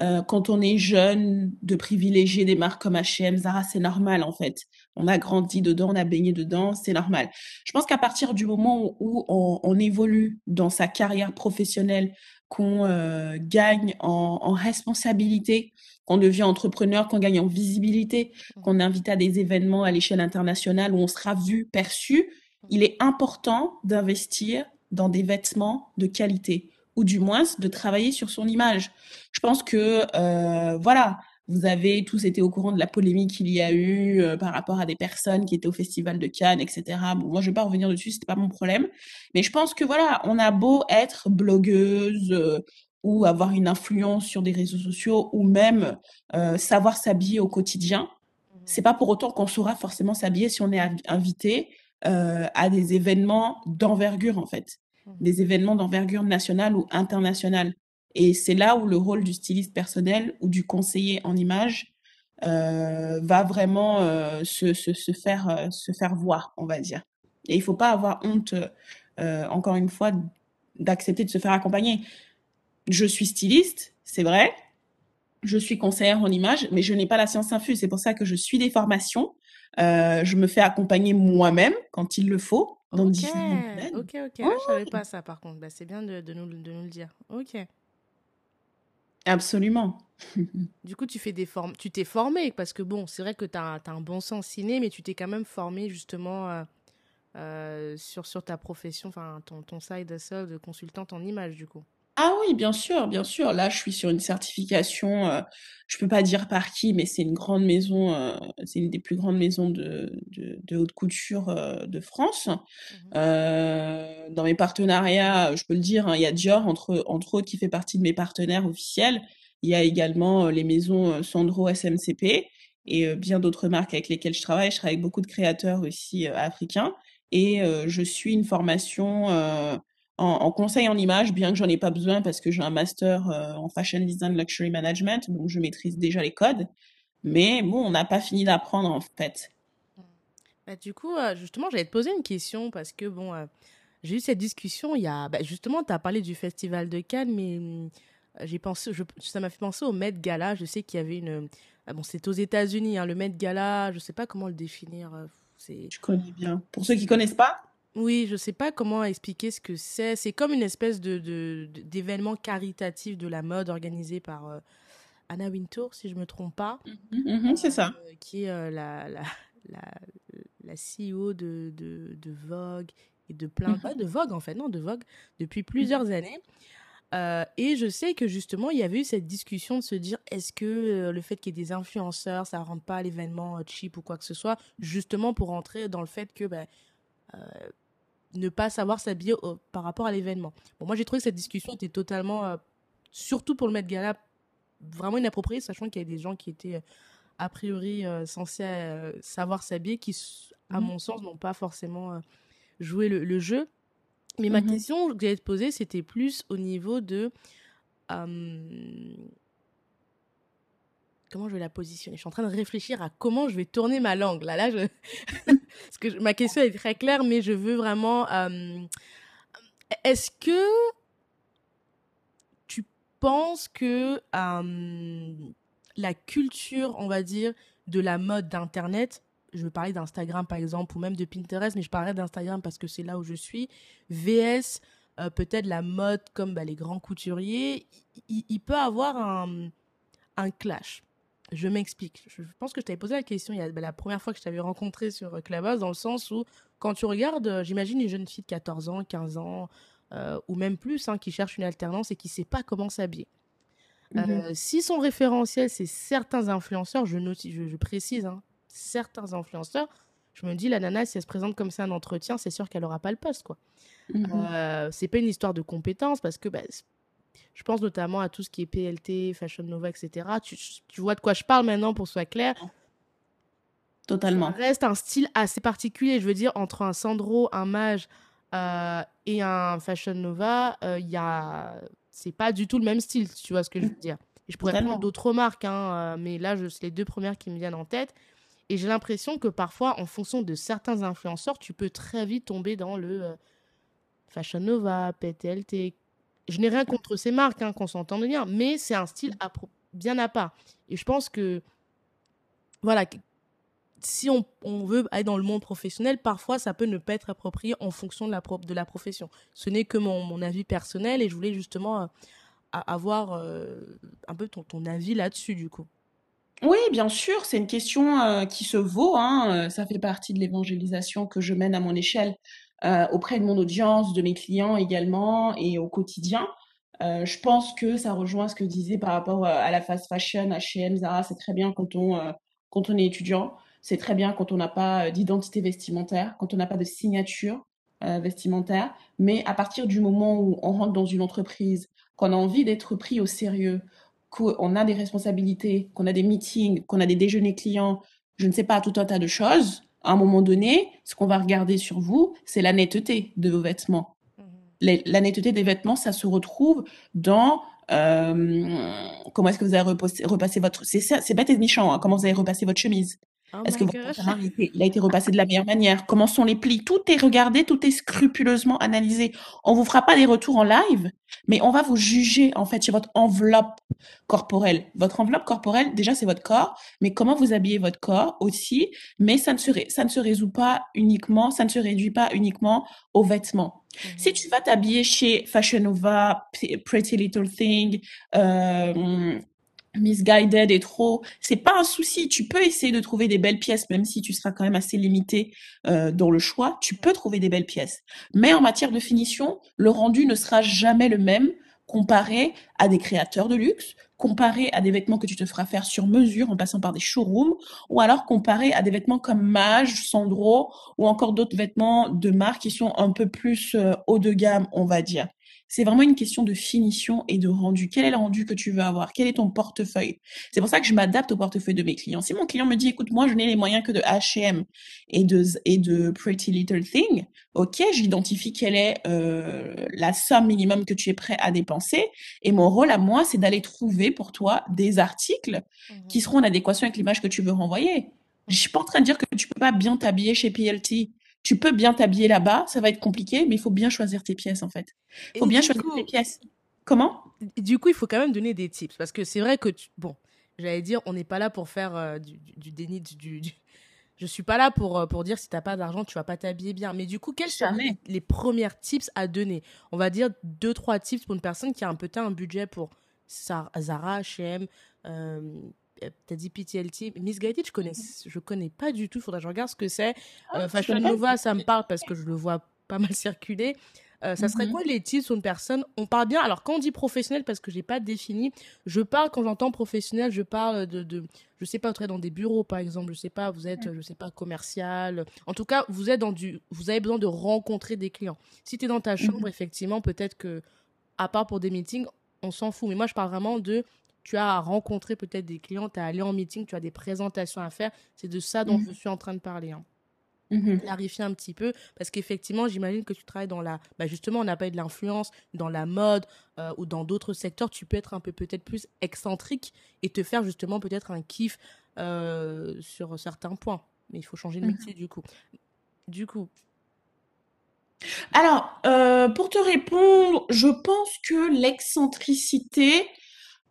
S2: euh, quand on est jeune, de privilégier des marques comme H&M, Zara, c'est normal en fait. On a grandi dedans, on a baigné dedans, c'est normal. Je pense qu'à partir du moment où on, évolue dans sa carrière professionnelle, qu'on euh, gagne en, responsabilité, qu'on devient entrepreneur, qu'on gagne en visibilité, qu'on est invité à des événements à l'échelle internationale où on sera vu, perçu, il est important d'investir dans des vêtements de qualité ou du moins de travailler sur son image. Je pense que euh, voilà, vous avez tous été au courant de la polémique qu'il y a eu euh, par rapport à des personnes qui étaient au festival de Cannes, etc. Bon, moi je vais pas revenir dessus, c'était pas mon problème, mais je pense que voilà, on a beau être blogueuse euh, ou avoir une influence sur des réseaux sociaux ou même euh, savoir s'habiller au quotidien, mmh. c'est pas pour autant qu'on saura forcément s'habiller si on est invité euh, à des événements d'envergure en fait. Des événements d'envergure nationale ou internationale. Et c'est là où le rôle du styliste personnel ou du conseiller en image euh, va vraiment euh, se, se, faire, euh, se faire voir, on va dire. Et il faut pas avoir honte, encore une fois, d'accepter de se faire accompagner. Je suis styliste, c'est vrai. Je suis conseillère en image, mais je n'ai pas la science infuse. C'est pour ça que je suis des formations. Je me fais accompagner moi-même quand il le faut dans
S1: Ok, ok, ok. Ah, je savais pas ça par contre. Bah, c'est bien de, de, nous, de nous le dire. Ok.
S2: Absolument.
S1: Du coup, tu fais des formes, tu t'es formé parce que bon, c'est vrai que tu as, un bon sens ciné, mais tu t'es quand même formé justement euh, euh, sur, sur ta profession, enfin ton, ton side hustle de consultante en image du coup.
S2: Ah oui, bien sûr, bien sûr. Là, je suis sur une certification, euh, je peux pas dire par qui, mais c'est une grande maison, euh, c'est une des plus grandes maisons de, de, de haute couture euh, de France. Mmh euh, dans mes partenariats, je peux le dire, hein, il y a Dior, entre, entre autres, qui fait partie de mes partenaires officiels. Il y a également les maisons Sandro SMCP et bien d'autres marques avec lesquelles je travaille. Je travaille avec beaucoup de créateurs aussi africains. Et je suis une formation en, conseil en image, bien que j'en ai pas besoin parce que j'ai un master euh, en fashion design luxury management, donc je maîtrise déjà les codes. Mais bon, on n'a pas fini d'apprendre en fait.
S1: Bah, du coup, euh, justement, j'allais te poser une question parce que bon, euh, j'ai eu cette discussion. Il y a, bah, justement, tu as parlé du festival de Cannes, mais j'ai pensé, je, ça m'a fait penser au Met Gala. Je sais qu'il y avait une, ah, bon, c'est aux États-Unis, hein, le Met Gala. Je sais pas comment le définir.
S2: c'est. Je connais bien. Pour ceux qui connaissent pas.
S1: Oui, je ne sais pas comment expliquer ce que c'est. C'est comme une espèce de, d'événement caritatif de la mode organisé par euh, Anna Wintour, si je ne me trompe pas.
S2: Mm -hmm, c'est ça.
S1: Euh, qui est euh, la, la, la, la, CEO de, de, de, Vogue et de plein... Mm -hmm. de Vogue, en fait, non, de Vogue, depuis plusieurs années. Euh, et je sais que justement, il y avait eu cette discussion de se dire est-ce que euh, le fait qu'il y ait des influenceurs, ça ne rend pas l'événement cheap ou quoi que ce soit, justement pour rentrer dans le fait que ben, euh, ne pas savoir s'habiller par rapport à l'événement. Bon, moi, j'ai trouvé que cette discussion était totalement, euh, surtout pour le Met Gala, vraiment inappropriée, sachant qu'il y a des gens qui étaient euh, a priori euh, censés euh, savoir s'habiller, qui, à mmh. mon sens, n'ont pas forcément euh, joué le, le, jeu. Mais mmh. ma question que j'allais te poser, c'était plus au niveau de comment je vais la positionner. Je suis en train de réfléchir à comment je vais tourner ma langue. Là, là, que ma question est très claire, mais je veux vraiment. Euh... Est-ce que tu pense que la culture, on va dire, de la mode d'Internet, je veux parler d'Instagram par exemple, ou même de Pinterest, mais je parlerai d'Instagram parce que c'est là où je suis, VS, euh, peut-être la mode comme bah, les grands couturiers, il, peut avoir un clash. Je m'explique. Je pense que je t'avais posé la question il y a bah, la première fois que je t'avais rencontré sur Clubhouse, dans le sens où, quand tu regardes, euh, j'imagine une jeune fille de 14 ans, 15 ans, euh, ou même plus, hein, qui cherche une alternance et qui ne sait pas comment s'habiller. Mhm. si son référentiel, c'est certains influenceurs, je, note, je, précise, hein, certains influenceurs, je me dis, la nana, si elle se présente comme ça un entretien, c'est sûr qu'elle n'aura pas le poste, quoi. Mhm. Euh, c'est pas une histoire de compétences parce que bah, je pense notamment à tout ce qui est PLT, Fashion Nova, etc. Tu, tu vois de quoi je parle maintenant pour que ce soit clair.
S2: Totalement.
S1: Ça reste un style assez particulier. Je veux dire, entre un Sandro, un Mage euh, et un Fashion Nova, il euh, y a... c'est pas du tout le même style, tu vois ce que je veux dire. Et je pourrais prendre d'autres marques, hein, mais là, c'est les deux premières qui me viennent en tête. Et j'ai l'impression que parfois, en fonction de certains influenceurs, tu peux très vite tomber dans le Fashion Nova, PTLT. Je n'ai rien contre ces marques, hein, qu'on s'entende bien, mais c'est un style bien à part. Et je pense que, voilà, si on, veut aller dans le monde professionnel, parfois ça peut ne pas être approprié en fonction de la, de la profession. Ce n'est que mon, avis personnel et je voulais justement euh, avoir euh, un peu ton, ton avis là-dessus, du coup.
S2: Oui, bien sûr, c'est une question euh, qui se vaut. Hein, ça fait partie de l'évangélisation que je mène à mon échelle euh, auprès de mon audience, de mes clients également et au quotidien. Euh, je pense que ça rejoint ce que disait par rapport euh, à la fast fashion, H&M, Zara. C'est très bien quand on quand on est étudiant. C'est très bien quand on n'a pas d'identité vestimentaire, quand on n'a pas de signature vestimentaire. Mais à partir du moment où on rentre dans une entreprise, qu'on a envie d'être pris au sérieux, qu'on a des responsabilités, qu'on a des meetings, qu'on a des déjeuners clients, je ne sais pas, tout un tas de choses, à un moment donné, ce qu'on va regarder sur vous, c'est la netteté de vos vêtements. Mhm. la netteté des vêtements, ça se retrouve dans euh, comment est-ce que vous avez repassé, votre... C'est bête et méchant, hein, comment vous avez repassé votre chemise. Oh est-ce que votre il a été repassé de la meilleure manière? Comment sont les plis? Tout est regardé, tout est scrupuleusement analysé. On vous fera pas des retours en live, mais on va vous juger en fait sur votre enveloppe corporelle. Votre enveloppe corporelle, déjà c'est votre corps, mais comment vous habillez votre corps aussi. Mais ça ne se ça ne se résout pas uniquement, ça ne se réduit pas uniquement aux vêtements. Mmh si tu vas t'habiller chez Fashion Nova, Pretty Little Thing, euh, misguided et trop, c'est pas un souci. Tu peux essayer de trouver des belles pièces, même si tu seras quand même assez limité euh, dans le choix. Tu peux trouver des belles pièces. Mais en matière de finition, le rendu ne sera jamais le même comparé à des créateurs de luxe, comparé à des vêtements que tu te feras faire sur mesure en passant par des showrooms, ou alors comparé à des vêtements comme Mage, Sandro, ou encore d'autres vêtements de marque qui sont un peu plus euh, haut de gamme, on va dire. C'est vraiment une question de finition et de rendu. Quel est le rendu que tu veux avoir? Quel est ton portefeuille? C'est pour ça que je m'adapte au portefeuille de mes clients. Si mon client me dit, écoute, moi, je n'ai les moyens que de H&M et de, et de Pretty Little Thing, ok, j'identifie quelle est euh, la somme minimum que tu es prêt à dépenser. Et mon rôle à moi, c'est d'aller trouver pour toi des articles mmh qui seront en adéquation avec l'image que tu veux renvoyer. Je suis pas en train de dire que tu peux pas bien t'habiller chez PLT tu peux bien t'habiller là-bas, ça va être compliqué, mais il faut bien choisir tes pièces en fait. Il faut bien choisir tes pièces. Comment?
S1: Du coup, il faut quand même donner des tips parce que c'est vrai que bon, j'allais dire, on n'est pas là pour faire euh, du, déni du, du, Je suis pas là pour euh, pour dire si t'as pas d'argent, tu vas pas t'habiller bien. Mais du coup, quels sont les premières tips à donner? On va dire deux trois tips pour une personne qui a un peu un budget pour Zara, H&M, euh, t'as dit PTLT. Miss Guided, je connais, je connais pas du tout. Faudrait que je regarde ce que c'est. Ah, euh, Fashion Nova, ça me parle parce que je le vois pas mal circuler. Euh, ça serait mhm. quoi les titres sur une personne? On parle bien. Alors quand on dit professionnel, parce que j'ai pas défini, je parle quand j'entends professionnel, je parle de, de, je sais pas, vous dans des bureaux par exemple. Je sais pas, vous êtes, je sais pas, commercial. En tout cas, vous êtes dans du, vous avez besoin de rencontrer des clients. Si tu es dans ta chambre, mhm. effectivement, peut-être que, à part pour des meetings, on s'en fout. Mais moi, je parle vraiment de tu as rencontré peut-être des clients, tu as allé en meeting, tu as des présentations à faire. C'est de ça dont mhm. je suis en train de parler. Hein. Mhm. Clarifier un petit peu, parce qu'effectivement, j'imagine que tu travailles dans la. Bah justement, on n'a pas de l'influence, dans la mode euh, ou dans d'autres secteurs. Tu peux être un peu peut-être plus excentrique et te faire justement peut-être un kiff euh, sur certains points. Mais il faut changer de mhm. métier du coup. Du coup,
S2: Alors, euh, pour te répondre, je pense que l'excentricité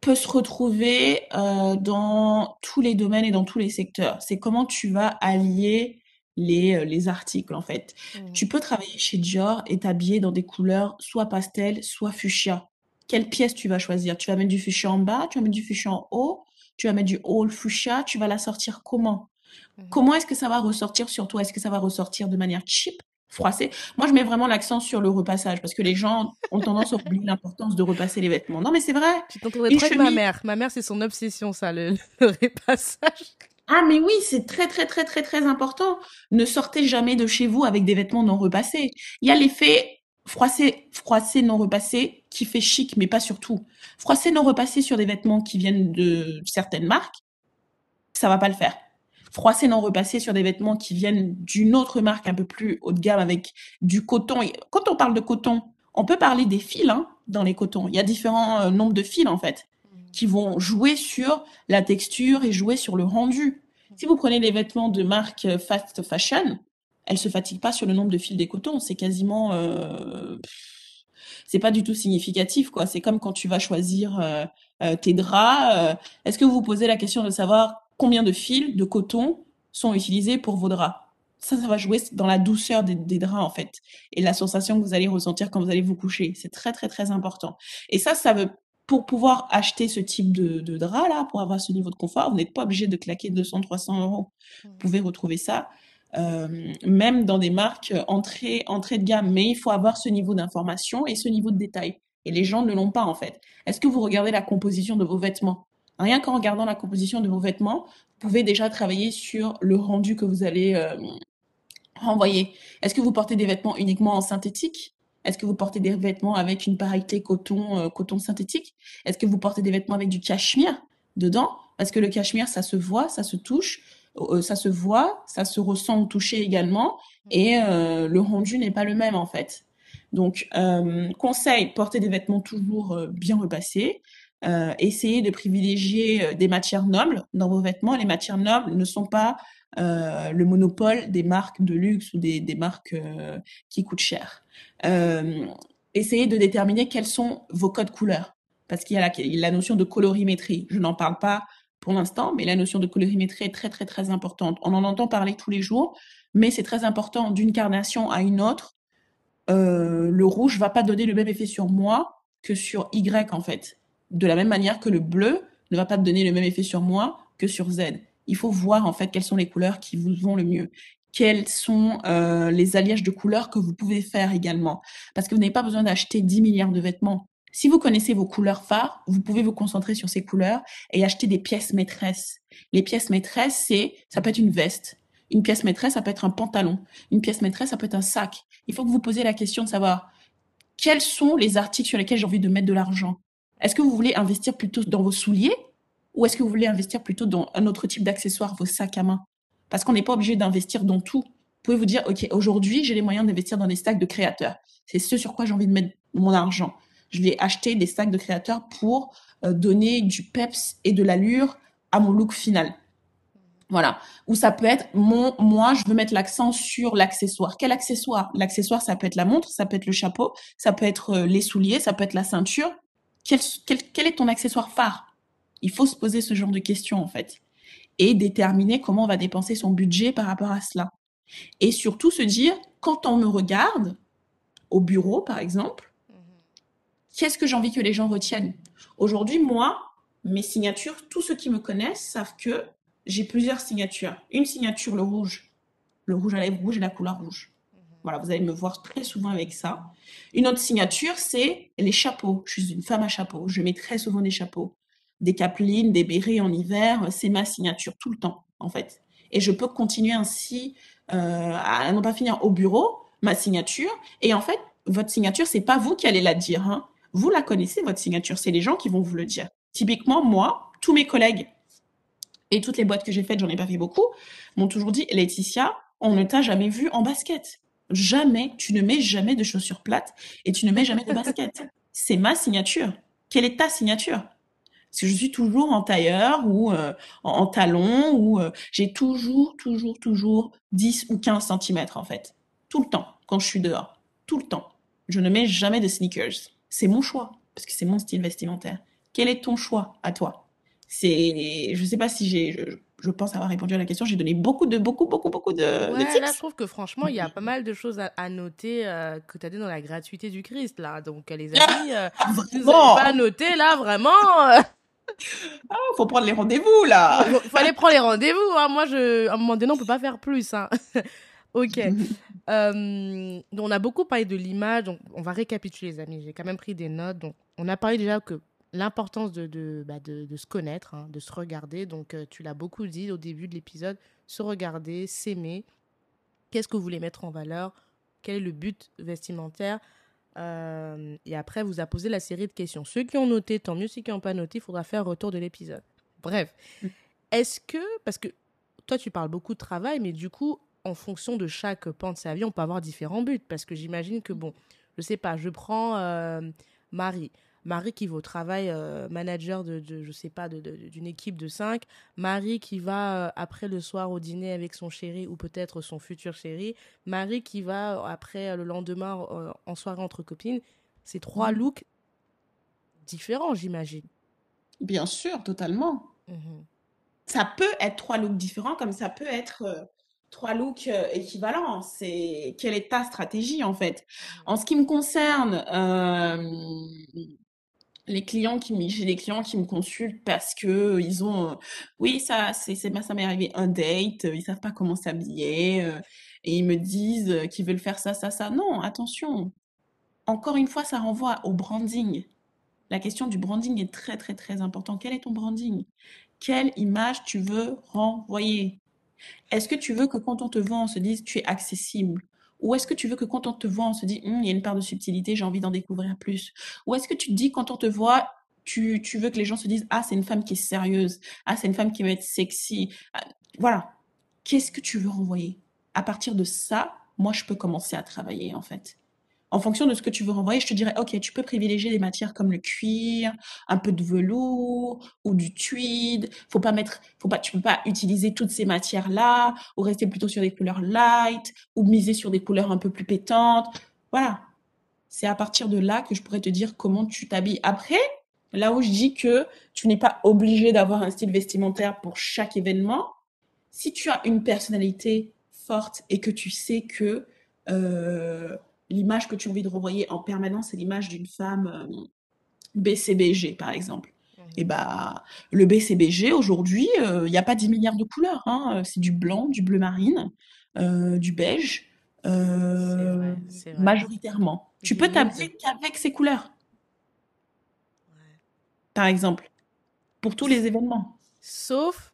S2: peut se retrouver euh, dans tous les domaines et dans tous les secteurs. C'est comment tu vas allier les, euh, les articles, en fait.
S1: Mmh.
S2: Tu peux travailler chez Dior et t'habiller dans des couleurs soit pastel, soit fuchsia. Quelle pièce tu vas choisir? Tu vas mettre du fuchsia en bas, tu vas mettre du fuchsia en haut, tu vas mettre du haut fuchsia, tu vas la sortir comment?
S1: Mmh.
S2: Comment est-ce que ça va ressortir sur toi? Est-ce que ça va ressortir de manière cheap, froissée? Moi, je mets vraiment l'accent sur le repassage parce que les gens ont tendance à oublier l'importance de repasser les vêtements. Non, mais c'est vrai.
S1: Tu t'entendrais
S2: Une
S1: trop avec ma
S2: chemise.
S1: mère. Ma mère, c'est son obsession, ça, le, le repassage.
S2: Ah, mais oui, c'est très, très, très, très, très important. Ne sortez jamais de chez vous avec des vêtements non repassés. Il y a l'effet froissé, froissé non repassé qui fait chic, mais pas surtout. Froissé non repassé sur des vêtements qui viennent de certaines marques, ça va pas le faire. Froissé non repassé sur des vêtements qui viennent d'une autre marque un peu plus haut de gamme avec du coton. Et quand on parle de coton, on peut parler des fils hein, dans les cotons. Il y a différents euh, nombres de fils en fait qui vont jouer sur la texture et jouer sur le rendu. Si vous prenez les vêtements de marque euh, fast fashion, elles se fatiguent pas sur le nombre de fils des cotons. C'est quasiment, euh, c'est pas du tout significatif quoi. C'est comme quand tu vas choisir euh, euh, tes draps. Est-ce que vous vous posez la question de savoir combien de fils de coton sont utilisés pour vos draps? Ça, ça va jouer dans la douceur des, des draps en fait et la sensation que vous allez ressentir quand vous allez vous coucher. C'est très très très important. Et ça, ça veut pour pouvoir acheter ce type de, de drap là, pour avoir ce niveau de confort, vous n'êtes pas obligé de claquer 200, 300 euros. Vous pouvez retrouver ça euh, même dans des marques entrée, entrée de gamme, mais il faut avoir ce niveau d'information et ce niveau de détail. Et les gens ne l'ont pas en fait. Est-ce que vous regardez la composition de vos vêtements? Rien qu'en regardant la composition de vos vêtements, vous pouvez déjà travailler sur le rendu que vous allez euh, renvoyer. Est-ce que vous portez des vêtements uniquement en synthétique? Est-ce que vous portez des vêtements avec une parité coton, euh, coton synthétique? Est-ce que vous portez des vêtements avec du cachemire dedans? Parce que le cachemire, ça se voit, ça se touche, euh, ça se voit, ça se ressent au toucher également, et le rendu n'est pas le même en fait. Donc, conseil, portez des vêtements toujours bien repassés. Euh, essayez de privilégier euh, des matières nobles dans vos vêtements. Les matières nobles ne sont pas euh, le monopole des marques de luxe ou des, marques qui coûtent cher. Essayez de déterminer quels sont vos codes couleurs. Parce qu'il y a la, la notion de colorimétrie. Je n'en parle pas pour l'instant, mais la notion de colorimétrie est très, très, très importante. On en entend parler tous les jours, mais c'est très important d'une carnation à une autre. Le rouge va pas donner le même effet sur moi que sur Y, en fait. De la même manière que le bleu ne va pas donner le même effet sur moi que sur Z il faut voir en fait quelles sont les couleurs qui vous vont le mieux. Quels sont euh, les alliages de couleurs que vous pouvez faire également. Parce que vous n'avez pas besoin d'acheter 10 milliards de vêtements. Si vous connaissez vos couleurs phares, vous pouvez vous concentrer sur ces couleurs et acheter des pièces maîtresses. Les pièces maîtresses, c'est, ça peut être une veste. Une pièce maîtresse, ça peut être un pantalon. Une pièce maîtresse, ça peut être un sac. Il faut que vous posiez la question de savoir quels sont les articles sur lesquels j'ai envie de mettre de l'argent. Est-ce que vous voulez investir plutôt dans vos souliers ou est-ce que vous voulez investir plutôt dans un autre type d'accessoires, vos sacs à main? Parce qu'on n'est pas obligé d'investir dans tout. Vous pouvez vous dire, OK, aujourd'hui, j'ai les moyens d'investir dans des stacks de créateurs. C'est ce sur quoi j'ai envie de mettre mon argent. Je vais acheter des stacks de créateurs pour euh, donner du peps et de l'allure à mon look final. Voilà. Ou ça peut être moi, je veux mettre l'accent sur l'accessoire. Quel accessoire? L'accessoire, ça peut être la montre, ça peut être le chapeau, ça peut être euh, les souliers, ça peut être la ceinture. Quel, quel, quel est ton accessoire phare? Il faut se poser ce genre de questions, en fait, et déterminer comment on va dépenser son budget par rapport à cela. Et surtout se dire, quand on me regarde, au bureau, par exemple, qu'est-ce que j'ai envie que les gens retiennent? Aujourd'hui, moi, mes signatures, tous ceux qui me connaissent savent que j'ai plusieurs signatures. Une signature, le rouge. Le rouge à lèvres rouge et la couleur rouge. Voilà, vous allez me voir très souvent avec ça. Une autre signature, c'est les chapeaux. Je suis une femme à chapeau. Je mets très souvent des chapeaux des capelines, des bérets en hiver, c'est ma signature tout le temps, en fait. Et je peux continuer ainsi euh, à ne pas finir au bureau, ma signature. Et en fait, votre signature, c'est pas vous qui allez la dire. Hein. Vous la connaissez, votre signature. C'est les gens qui vont vous le dire. Typiquement, moi, tous mes collègues et toutes les boîtes que j'ai faites, j'en ai pas fait beaucoup, m'ont toujours dit, Laetitia, on ne t'a jamais vu en basket. Jamais, tu ne mets jamais de chaussures plates et tu ne mets jamais de basket. C'est ma signature. Quelle est ta signature? Parce que je suis toujours en tailleur ou euh, en, talon ou euh, j'ai toujours, toujours, toujours 10 ou 15 cm en fait. Tout le temps quand je suis dehors. tout le temps. Je ne mets jamais de sneakers. C'est mon choix, parce que c'est mon style vestimentaire. Quel est ton choix à toi? C'est, je sais pas si j'ai, je, pense avoir répondu à la question. J'ai donné beaucoup de, beaucoup, beaucoup, beaucoup de,
S1: ouais,
S2: tips.
S1: Là, je trouve que franchement, il y a pas mal de choses à, noter euh, que tu as dit dans la gratuité du Christ, là. Donc, les amis, euh, vous n'avez pas noté, là, vraiment. Euh.
S2: Ah, faut prendre les rendez-vous, là.
S1: Il fallait prendre les rendez-vous. Hein. Moi, je, à un moment donné, on peut pas faire plus. Hein. ok. Euh, on a beaucoup parlé de l'image. Donc, on va récapituler, les amis. J'ai quand même pris des notes. Donc, on a parlé déjà que l'importance de, de, bah, de, de, se connaître, hein, de se regarder. Donc, euh, tu l'as beaucoup dit au début de l'épisode. Se regarder, s'aimer. Qu'est-ce que vous voulez mettre en valeur? Quel est le but vestimentaire? Euh, et après, vous a posé la série de questions. Ceux qui ont noté, tant mieux. Ceux qui n'ont pas noté, il faudra faire un retour de l'épisode. Bref, mm. est-ce que, parce que toi, tu parles beaucoup de travail, mais du coup, en fonction de chaque pan de sa vie, on peut avoir différents buts. Parce que j'imagine que, bon, je sais pas, je prends euh, Marie. Marie qui va au travail, euh, manager de, de, je sais pas, d'une équipe de cinq. Marie qui va euh, après le soir au dîner avec son chéri ou peut-être son futur chéri. Marie qui va après le lendemain en soirée entre copines. C'est trois mmh. looks différents, j'imagine.
S2: Bien sûr, totalement. Mmh ça peut être trois looks différents, comme ça peut être trois looks euh, équivalents. C'est quelle est ta stratégie en fait? En ce qui me concerne, euh, les clients qui j'ai des clients qui me consultent parce que ils ont, oui ça c'est ça m'est arrivé un date, ils savent pas comment s'habiller euh, et ils me disent qu'ils veulent faire ça ça ça. Non, attention. Encore une fois, ça renvoie au branding. La question du branding est très très très important. Quel est ton branding? Quelle image tu veux renvoyer? Est-ce que tu veux que quand on te voit, on se dise tu es accessible? Ou est-ce que tu veux que quand on te voit, on se dise hum, il y a une part de subtilité, j'ai envie d'en découvrir plus. Ou est-ce que tu te dis quand on te voit, tu, tu veux que les gens se disent ah, c'est une femme qui est sérieuse, ah, c'est une femme qui va être sexy. Ah, Voilà. Qu'est-ce que tu veux renvoyer? À partir de ça, moi, je peux commencer à travailler en fait en fonction de ce que tu veux renvoyer, je te dirais, OK, tu peux privilégier des matières comme le cuir, un peu de velours ou du tweed. Faut pas mettre, faut pas, tu peux pas utiliser toutes ces matières-là ou rester plutôt sur des couleurs light ou miser sur des couleurs un peu plus pétantes. Voilà. C'est à partir de là que je pourrais te dire comment tu t'habilles. Après, là où je dis que tu n'es pas obligé d'avoir un style vestimentaire pour chaque événement, si tu as une personnalité forte et que tu sais que euh, l'image que tu as envie de renvoyer en permanence, c'est l'image d'une femme euh, BCBG, par exemple. Mmh. Et bah, le BCBG, aujourd'hui, il euh, n'y a pas 10 milliards de couleurs. Hein. C'est du blanc, du bleu marine, euh, du beige, majoritairement. Tu peux t'habiller qu'avec ces couleurs. Par exemple, pour tous les événements.
S1: Sauf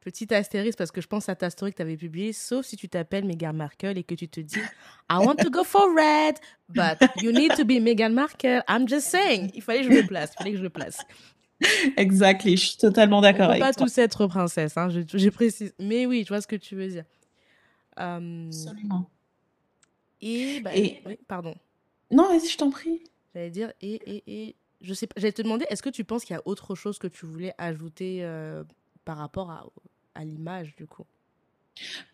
S1: Petit astérisque parce que je pense à ta story que tu avais publiée, sauf si tu t'appelles Meghan Markle et que tu te dis I want to go for red, but you need to be Meghan Markle. I'm just saying. Il fallait que je le place. Il fallait que je le place.
S2: Exactly. Je suis totalement d'accord avec toi.
S1: On peut pas tous être princesse, hein. Je, précise. Mais oui, je vois ce que tu veux dire.
S2: Euh, Absolument.
S1: Et, bah, et... Oui, pardon.
S2: Non, vas-y, je t'en prie.
S1: J'allais dire et et et je sais pas. J'allais te demander, est-ce que tu penses qu'il y a autre chose que tu voulais ajouter euh, par rapport à, à l'image, du coup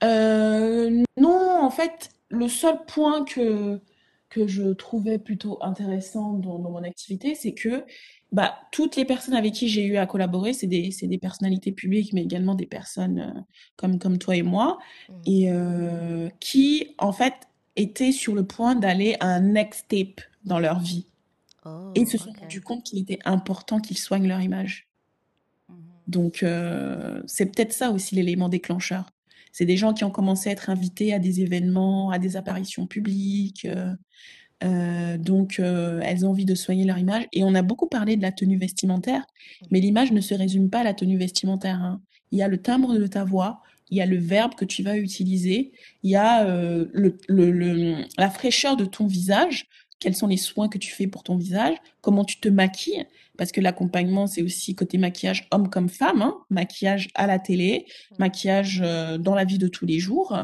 S2: euh, Non, en fait, le seul point que, que je trouvais plutôt intéressant dans, dans mon activité, c'est que bah, toutes les personnes avec qui j'ai eu à collaborer, c'est des, des, personnalités publiques, mais également des personnes euh, comme, comme toi et moi, mmh. et euh, qui, en fait, étaient sur le point d'aller à un next step dans leur vie. Oh, et se sont rendus compte qu'il était important qu'ils soignent leur image. Donc, euh, c'est peut-être ça aussi l'élément déclencheur. C'est des gens qui ont commencé à être invités à des événements, à des apparitions publiques. Euh, euh, donc, elles ont envie de soigner leur image. Et on a beaucoup parlé de la tenue vestimentaire, mais l'image ne se résume pas à la tenue vestimentaire. Hein. Il y a le timbre de ta voix, il y a le verbe que tu vas utiliser, il y a la fraîcheur de ton visage, quels sont les soins que tu fais pour ton visage, comment tu te maquilles, parce que l'accompagnement, c'est aussi côté maquillage homme comme femme, hein, maquillage à la télé, maquillage euh, dans la vie de tous les jours.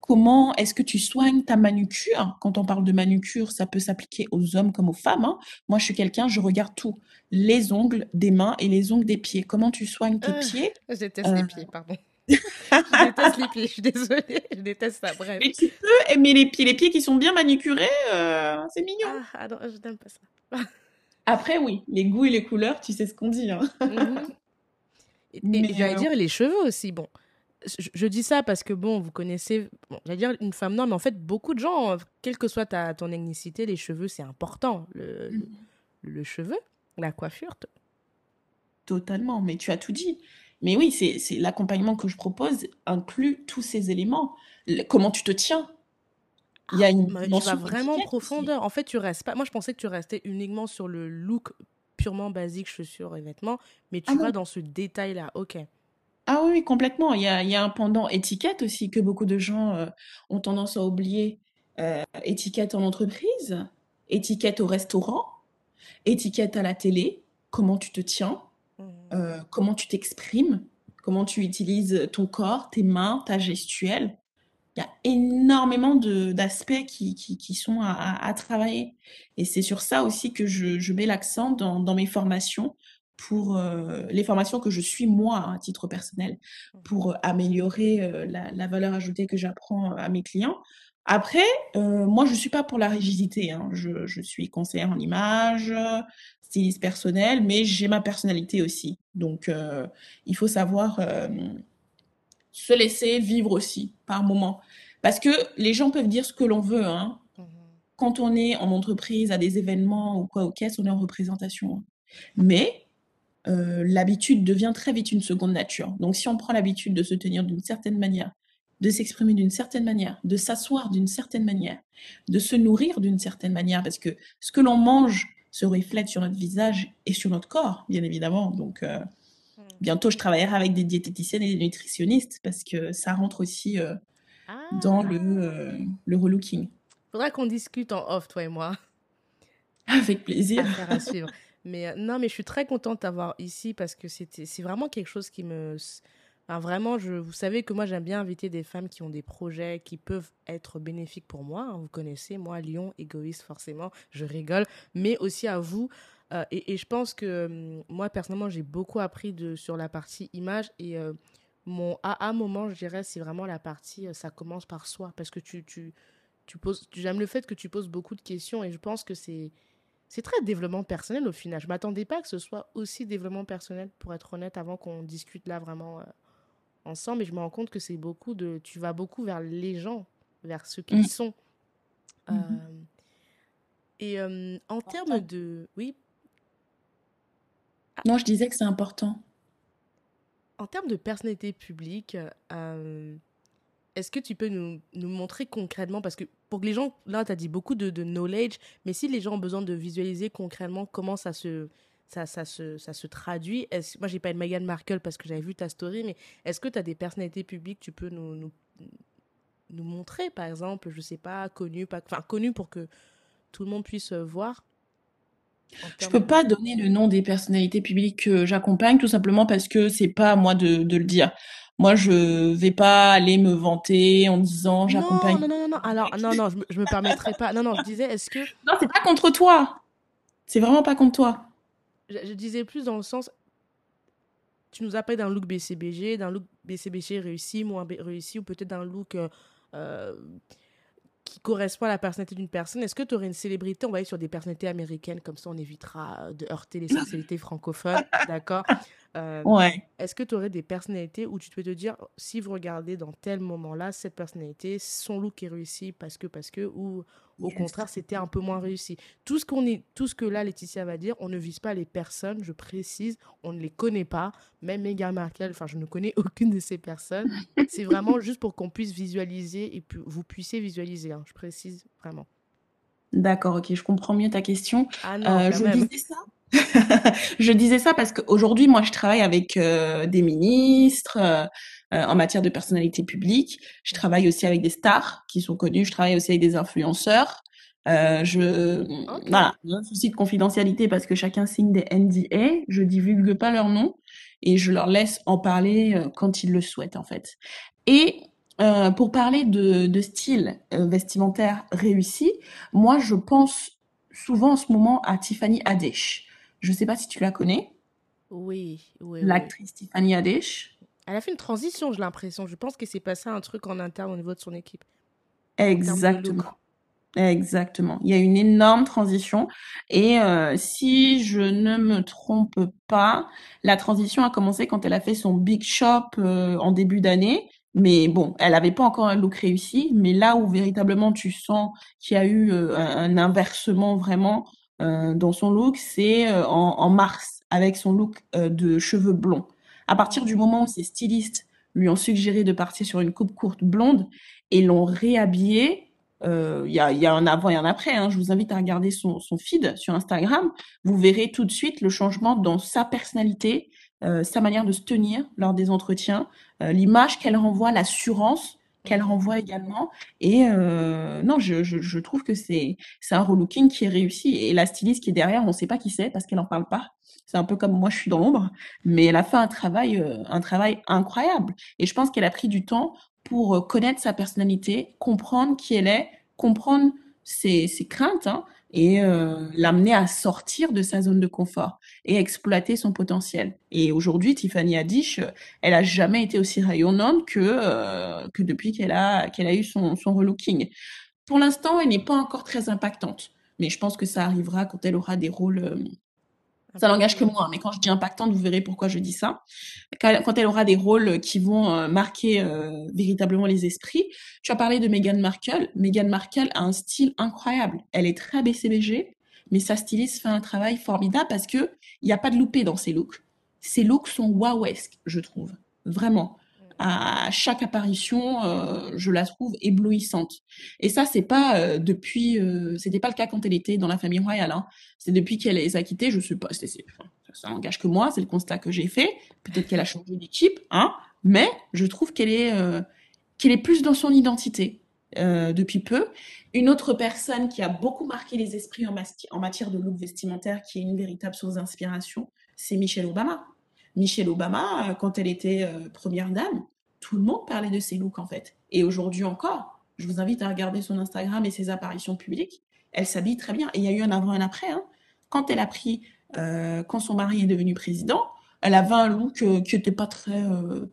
S2: Comment est-ce que tu soignes ta manucure? Quand on parle de manucure, ça peut s'appliquer aux hommes comme aux femmes. Hein. Moi, je suis quelqu'un, je regarde tout. Les ongles des mains et les ongles des pieds. Comment tu soignes tes euh, pieds?
S1: Je déteste les euh, pieds, pardon. Je déteste les pieds, je suis désolée, je déteste ça, bref.
S2: Mais tu peux aimer les pieds, les pieds qui sont bien manucurés, euh, c'est mignon.
S1: Ah, ah non, je n'aime pas ça.
S2: Après, oui, les goûts et les couleurs, tu sais ce qu'on dit. Hein.
S1: Mhm. Et,
S2: Mais,
S1: j'allais
S2: euh,
S1: dire les cheveux aussi, bon. Je, je dis ça parce que, bon, vous connaissez, bon, j'allais dire une femme, non, mais en fait, beaucoup de gens, quelle que soit ta, ton ethnicité, les cheveux, c'est important. Le, le, le cheveu, la coiffure.
S2: Totalement, mais tu as tout dit. Mais oui, c'est, l'accompagnement que je propose inclut tous ces éléments. Le- comment tu te tiens? Il y a une
S1: Mais tu vas vraiment en profondeur. En fait, tu restes pas. Moi, je pensais que tu restais uniquement sur le look purement basique, chaussures et vêtements, mais
S2: Ah
S1: tu vas
S2: non.
S1: dans ce détail-là. Ok.
S2: Ah oui, complètement. Il y a, il y a un pendant étiquette aussi que beaucoup de gens euh, ont tendance à oublier. Euh, étiquette en entreprise, étiquette au restaurant, étiquette à la télé, comment tu te tiens? Euh, comment tu t'exprimes, comment tu utilises ton corps, tes mains, ta gestuelle. Il y a énormément d'aspects qui, qui, qui sont à, à- à travailler. Et c'est sur ça aussi que je, je mets l'accent dans, dans mes formations, pour euh, les formations que je suis moi à titre personnel, pour euh, améliorer euh, la, la valeur ajoutée que j'apprends à mes clients. Après, euh, moi, je suis pas pour la rigidité. hein. Je, je suis conseillère en image, styliste personnel, mais j'ai ma personnalité aussi. Donc, euh, il faut savoir euh, se laisser vivre aussi par moment. Parce que les gens peuvent dire ce que l'on veut. Hein.
S1: Mhm.
S2: Quand on est en entreprise, à des événements ou quoi au caisse, on est en représentation. Mais l'habitude devient très vite une seconde nature. Donc, si on prend l'habitude de se tenir d'une certaine manière, de s'exprimer d'une certaine manière, de s'asseoir d'une certaine manière, de se nourrir d'une certaine manière, parce que ce que l'on mange se reflète sur notre visage et sur notre corps, bien évidemment. Donc, euh,
S1: Mhm.
S2: bientôt, je travaillerai avec des diététiciennes et des nutritionnistes parce que ça rentre aussi euh, dans le,
S1: Ah,
S2: euh, le relooking.
S1: faudra qu'on discute en off, toi et moi.
S2: Avec plaisir.
S1: Affaire à suivre. Mais euh, non, mais je suis très contente d'avoir ici parce que c'était, c'est vraiment quelque chose qui me. Vraiment, je, vous savez que moi, j'aime bien inviter des femmes qui ont des projets qui peuvent être bénéfiques pour moi. hein. Vous connaissez, moi, Lion, égoïste, forcément, je rigole. Mais aussi à vous. Euh, et, je pense que hum, moi, personnellement, j'ai beaucoup appris de, sur la partie image. Et euh, mon AA moment, je dirais, c'est vraiment la partie, euh, ça commence par soi. Parce que tu, tu, tu poses. J'aime le fait que tu poses beaucoup de questions. Et je pense que c'est c'est très développement personnel au final. Je m'attendais pas que ce soit aussi développement personnel, pour être honnête, avant qu'on discute là vraiment ensemble. Et je me rends compte que c'est beaucoup de. Tu vas beaucoup vers les gens, vers ce qu'ils
S2: Mm.
S1: sont. Euh,
S2: Mhm.
S1: et euh, en termes de. Oui,
S2: Non, je disais que c'est important.
S1: en termes de personnalité publique, euh, est-ce que tu peux nous, nous montrer concrètement, parce que pour que les gens, là, tu as dit beaucoup de, de knowledge, mais si les gens ont besoin de visualiser concrètement comment ça se, ça, ça se, ça se traduit, est moi, j'ai pas une Meghan Markle parce que j'avais vu ta story, mais est-ce que tu as des personnalités publiques, tu peux nous, nous, nous montrer, par exemple, je sais pas, connues, pas, enfin, connues pour que tout le monde puisse euh, voir?
S2: Je peux pas donner le nom des personnalités publiques que j'accompagne, tout simplement parce que c'est pas à moi de, de le dire. Moi, je vais pas aller me vanter en disant j'accompagne.
S1: non, non, non, non, alors, non, non, je, me- je me permettrai pas. Non, non, je disais, est-ce que
S2: Non, c'est pas contre toi. C'est vraiment pas contre toi.
S1: Je, je disais plus dans le sens, tu nous as parlé d'un look BCBG, d'un look BCBG réussi, moins bé- réussi, ou peut-être d'un look euh, euh, qui correspond à la personnalité d'une personne. Est-ce que tu aurais une célébrité On va aller sur des personnalités américaines, comme ça on évitera de heurter les sensibilités francophones, d'accord? Euh,
S2: Ouais.
S1: Est-ce que tu aurais des personnalités où tu peux te dire, si vous regardez dans tel moment-là, cette personnalité, son look est réussi parce que, parce que, ou au
S2: Yes.
S1: contraire, c'était un peu moins réussi? Tout ce, qu'on est, tout ce que là, Laetitia va dire, on ne vise pas les personnes, je précise, on ne les connaît pas. Même Meghan Markle, enfin, je ne connais aucune de ces personnes. C'est vraiment juste pour qu'on puisse visualiser et puis vous puissiez visualiser, hein, je précise vraiment.
S2: D'accord, ok, je comprends mieux ta question.
S1: Ah non,
S2: Euh,
S1: quand
S2: je
S1: même.
S2: disais ça. Je disais ça parce qu'aujourd'hui, moi, je travaille avec euh, des ministres euh, euh, en matière de personnalité publique. Je travaille aussi avec des stars qui sont connues. Je travaille aussi avec des influenceurs. Euh, je,
S1: Ok.
S2: voilà, un souci de confidentialité parce que chacun signe des NDA. Je divulgue pas leur nom et je leur laisse en parler quand ils le souhaitent, en fait. Et euh, pour parler de, de style euh, vestimentaire réussi, moi, je pense souvent en ce moment à Tiffany Haddish. Je sais pas si tu la connais,
S1: Oui, oui, oui.
S2: l'actrice Tiffany Haddish.
S1: Elle a fait une transition, j'ai l'impression. Je pense que c'est passé un truc en interne au niveau de son équipe.
S2: Exactement. Exactement. Il y a une énorme transition. Et euh, si je ne me trompe pas, la transition a commencé quand elle a fait son big shop euh, en début d'année. Mais bon, elle n'avait pas encore un look réussi. Mais là où véritablement tu sens qu'il y a eu euh, un, inversement vraiment dans son look, c'est en, en, mars avec son look de cheveux blonds. À partir du moment où ses stylistes lui ont suggéré de partir sur une coupe courte blonde et l'ont réhabillée, euh, il y, a, un avant et un après. Hein. Je vous invite à regarder son, feed sur Instagram. Vous verrez tout de suite le changement dans sa personnalité, euh, sa manière de se tenir lors des entretiens, euh, l'image qu'elle renvoie, l'assurance qu'elle renvoie également. Et euh, non, je, je, je, trouve que c'est un relooking qui est réussi. Et la styliste qui est derrière, on ne sait pas qui c'est parce qu'elle n'en parle pas. C'est un peu comme moi, je suis dans l'ombre, mais elle a fait un travail, euh, un travail incroyable. Et je pense qu'elle a pris du temps pour euh, connaître sa personnalité, comprendre qui elle est, comprendre ses, ses craintes hein, et euh, l'amener à sortir de sa zone de confort et exploiter son potentiel. Et aujourd'hui, Tiffany Haddish, elle a jamais été aussi rayonnante que euh, que depuis qu'elle a qu'elle a eu son, son relooking. Pour l'instant, elle n'est pas encore très impactante, mais je pense que ça arrivera quand elle aura des rôles euh, ça n'engage que moi, mais quand je dis impactante, vous verrez pourquoi je dis ça. Quand elle aura des rôles qui vont euh, marquer euh, véritablement les esprits. Tu as parlé de Meghan Markle. Meghan Markle a un style incroyable. Elle est très BCBG, mais sa styliste fait un travail formidable parce que il n'y a pas de loupé dans ses looks. Ses looks sont wowesques, je trouve. Vraiment à chaque apparition, euh, je la trouve éblouissante. Et ça, c'est pas euh, depuis, euh, c'était pas le cas quand elle était dans la famille royale. Hein. C'est depuis qu'elle les a quittés, je sais pas, ça n'engage que moi, c'est le constat que j'ai fait. Peut-être qu'elle a changé d'équipe, hein, mais je trouve qu'elle est, qu'elle est plus dans son identité depuis peu. Une autre personne qui a beaucoup marqué les esprits en, en matière de look vestimentaire, qui est une véritable source d'inspiration, c'est Michelle Obama. Michelle Obama, euh, quand elle était euh, première dame, tout le monde parlait de ses looks en fait. Et aujourd'hui encore, je vous invite à regarder son Instagram et ses apparitions publiques. Elle s'habille très bien. Et il y a eu un avant et un après. Hein. Quand elle a pris, euh, quand son mari est devenu président, elle avait un look qui n'était pas très,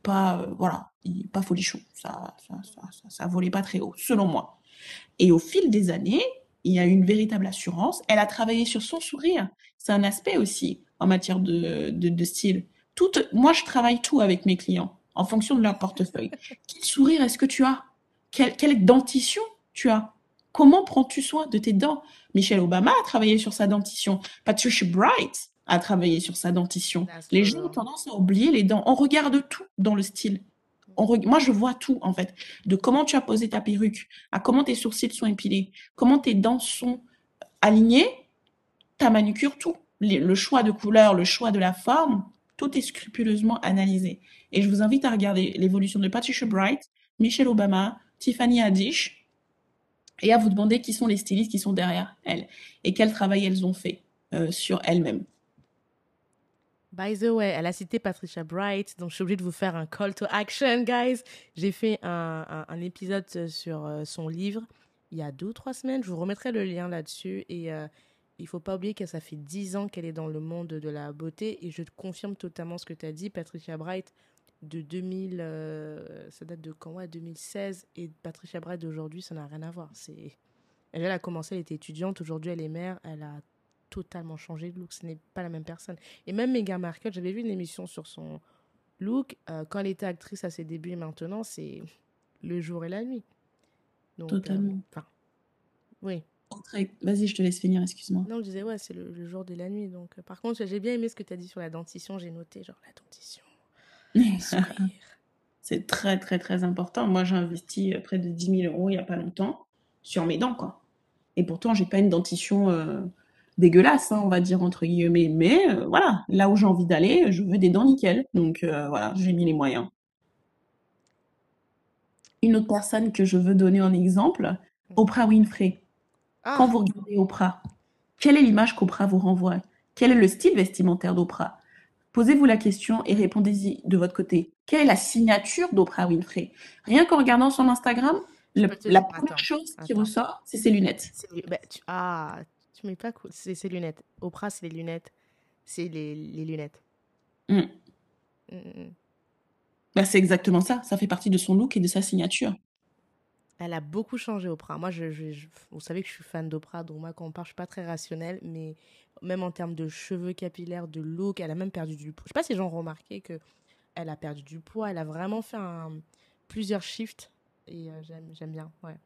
S2: pas, voilà, pas folichon. Ça, ça, ça, ça, volait pas très haut, selon moi. Et au fil des années, il y a eu une véritable assurance. Elle a travaillé sur son sourire. C'est un aspect aussi en matière de, de style moi, je travaille tout avec mes clients en fonction de leur portefeuille. Quel sourire est-ce que tu as? Quelle, quelle dentition tu as? Comment prends-tu soin de tes dents? Michelle Obama a travaillé sur sa dentition. Patricia Bright a travaillé sur sa dentition. Les gens ont tendance à oublier les dents. On regarde tout dans le style. On Moi, je vois tout, en fait. De comment tu as posé ta perruque, à comment tes sourcils sont épilés, comment tes dents sont alignées, ta manucure, tout. Le choix de couleur, le choix de la forme, tout est scrupuleusement analysé. Et je vous invite à regarder l'évolution de Patricia Bright, Michelle Obama, Tiffany Haddish, et à vous demander qui sont les stylistes qui sont derrière elles et quel travail elles ont fait euh, sur elles-mêmes.
S1: By the way, elle a cité Patricia Bright, donc je suis obligée de vous faire un call to action, guys. J'ai fait un, épisode sur euh, son livre il y a deux ou trois semaines. Je vous remettrai le lien là-dessus. Et euh, il faut pas oublier que ça fait dix ans qu'elle est dans le monde de la beauté et je te confirme totalement ce que tu as dit. Patricia Bright de 2000, euh, ça date de quand? Ouais, 2016 et Patricia Bright d'aujourd'hui, ça n'a rien à voir. C'est, elle, elle a commencé, elle était étudiante, aujourd'hui elle est mère, elle a totalement changé de look, ce n'est pas la même personne. Et même Meghan Markle, j'avais vu une émission sur son look, euh, quand elle était actrice à ses débuts et maintenant, c'est le jour et la nuit.
S2: Donc, totalement.
S1: Euh, oui,
S2: Vas-y, je te laisse finir, excuse-moi.
S1: Non, je disais, ouais, c'est le, le, jour de la nuit. Donc, euh, par contre, j'ai bien aimé ce que tu as dit sur la dentition. J'ai noté, genre, la dentition.
S2: c'est très, très, très important. Moi, j'ai investi euh, près de 10 000 euros il n'y a pas longtemps sur mes dents, quoi. Et pourtant, j'ai pas une dentition euh, dégueulasse, hein, on va dire, entre guillemets. Mais euh, voilà, là où j'ai envie d'aller, je veux des dents nickel. Donc, euh, voilà, j'ai mis les moyens. Une autre personne que je veux donner en exemple, Oprah Winfrey. Ah. Quand vous regardez Oprah, quelle est l'image qu'Oprah vous renvoie? Quel est le style vestimentaire d'Oprah? Posez-vous la question et répondez-y de votre côté. Quelle est la signature d'Oprah Winfrey? Rien qu'en regardant son Instagram, le, la dire, première attends, chose qui attends. ressort, c'est ses lunettes.
S1: Bah, tu, ah, tu mets pas cool. C'est ses lunettes. Oprah, c'est les lunettes. C'est les, les, lunettes.
S2: Mm.
S1: Mm.
S2: Bah, c'est exactement ça. Ça fait partie de son look et de sa signature.
S1: Elle a beaucoup changé, Oprah. Moi, je, je- je- vous savez que je suis fan d'Oprah, donc moi, quand on parle, je suis pas très rationnelle, mais même en termes de cheveux capillaires, de look, elle a même perdu du poids. Je sais pas si les gens ont remarqué que elle a perdu du poids. Elle a vraiment fait un- plusieurs shifts et euh, j'aime, bien. Ouais.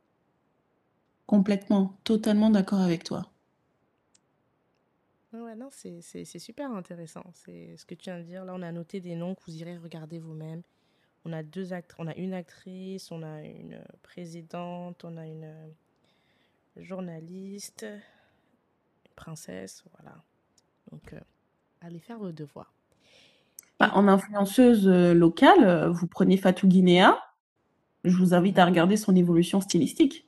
S2: Complètement, totalement d'accord avec toi.
S1: Ouais, non, c'est, c'est, c'est super intéressant. C'est ce que tu viens de dire. Là, on a noté des noms que vous irez regarder vous-même. On a deux act on a une actrice, on a une présidente, on a une journaliste, une princesse, voilà. Donc, euh, allez faire vos devoirs.
S2: Bah, en influenceuse euh, locale, euh, vous prenez Fatou Guinéa. Je vous invite à regarder son évolution stylistique.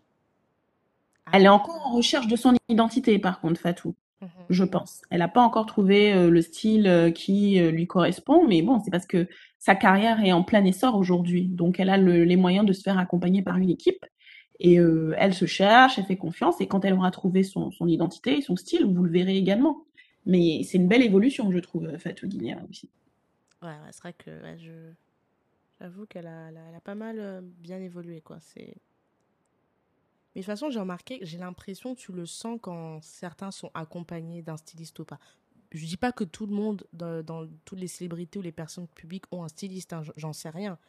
S2: Elle est encore en
S1: ah,
S2: recherche de son identité, par contre, Fatou,
S1: mhm,
S2: je pense. Elle n'a pas encore trouvé euh, le style euh, qui euh, lui correspond, mais bon, c'est parce que sa carrière est en plein essor aujourd'hui. Donc, elle a le- les moyens de se faire accompagner par une équipe. Et euh, elle se cherche, elle fait confiance, et quand elle aura trouvé son, identité et son style, vous le verrez également. Mais c'est une belle évolution, je trouve, Fatou Guinéa aussi.
S1: Ouais, ouais, c'est vrai que j'avoue qu'elle a, pas mal euh, bien évolué, quoi. Mais de toute façon, j'ai remarqué, j'ai l'impression tu le sens quand certains sont accompagnés d'un styliste ou pas. Je dis pas que tout le monde, dans, dans toutes les célébrités ou les personnes publiques ont un styliste, hein, j'en sais rien.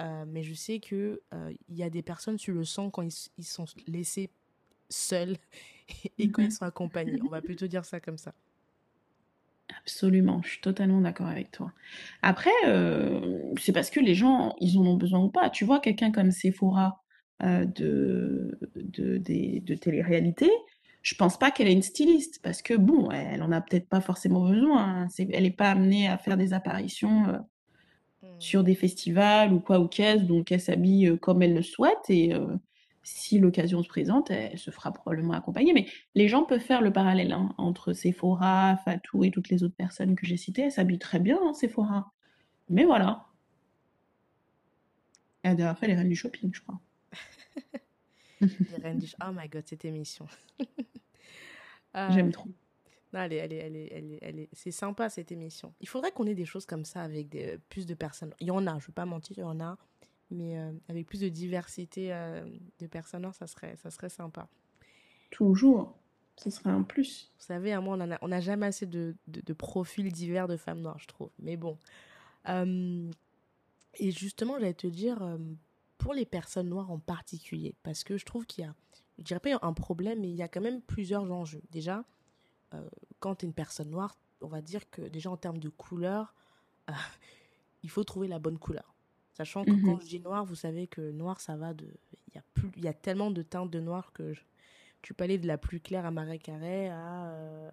S1: Euh, mais je sais que euh, il y a des personnes, tu le sens quand ils, ils sont laissés seuls et quand ils
S2: Mhm.
S1: sont accompagnés. On va plutôt dire ça comme ça.
S2: Absolument, je suis totalement d'accord avec toi. Après, euh, c'est parce que les gens, ils en ont besoin ou pas. Tu vois, quelqu'un comme Sephora euh, de, de, des- de télé-réalité, je pense pas qu'elle est une styliste parce que bon, elle en a peut-être pas forcément besoin. hein. Elle n'est pas amenée à faire des apparitions euh,
S1: Hmm.
S2: sur des festivals ou quoi ou qu'est-ce, donc elle s'habille euh, comme elle le souhaite et euh, si l'occasion se présente, elle se fera probablement accompagner. Mais les gens peuvent faire le parallèle hein, entre Sephora, Fatou et toutes les autres personnes que j'ai citées. Elle s'habille très bien, hein, Sephora. Mais voilà, elle a d'ailleurs fait les reines du shopping, je crois.
S1: Les reines du... Oh my god, cette émission.
S2: J'aime trop.
S1: non, elle est, elle est, elle est, elle est, elle est- C'est sympa cette émission. Il faudrait qu'on ait des choses comme ça avec des, euh, plus de personnes. Il y en a, je ne vais pas mentir, il y en a. Mais euh, avec plus de diversité euh, de personnes, non, ça serait, ça serait sympa.
S2: Toujours. Ce serait un plus.
S1: Vous savez, à moi, on n'a on a jamais assez de, de, de profils divers de femmes noires, je trouve. Mais bon. Euh, et justement, j'allais te dire, euh, pour les personnes noires en particulier, parce que je trouve qu'il y a, je dirais pas un problème, mais il y a quand même plusieurs enjeux. Déjà, euh, quand tu es une personne noire, on va dire que déjà en termes de couleur, euh, il faut trouver la bonne couleur. Sachant que quand
S2: Mhm.
S1: je dis noir, vous savez que noir, ça va de... Il y a, plus, il y a tellement de teintes de noir que je- tu peux aller de la plus claire à Marais Carré à... euh,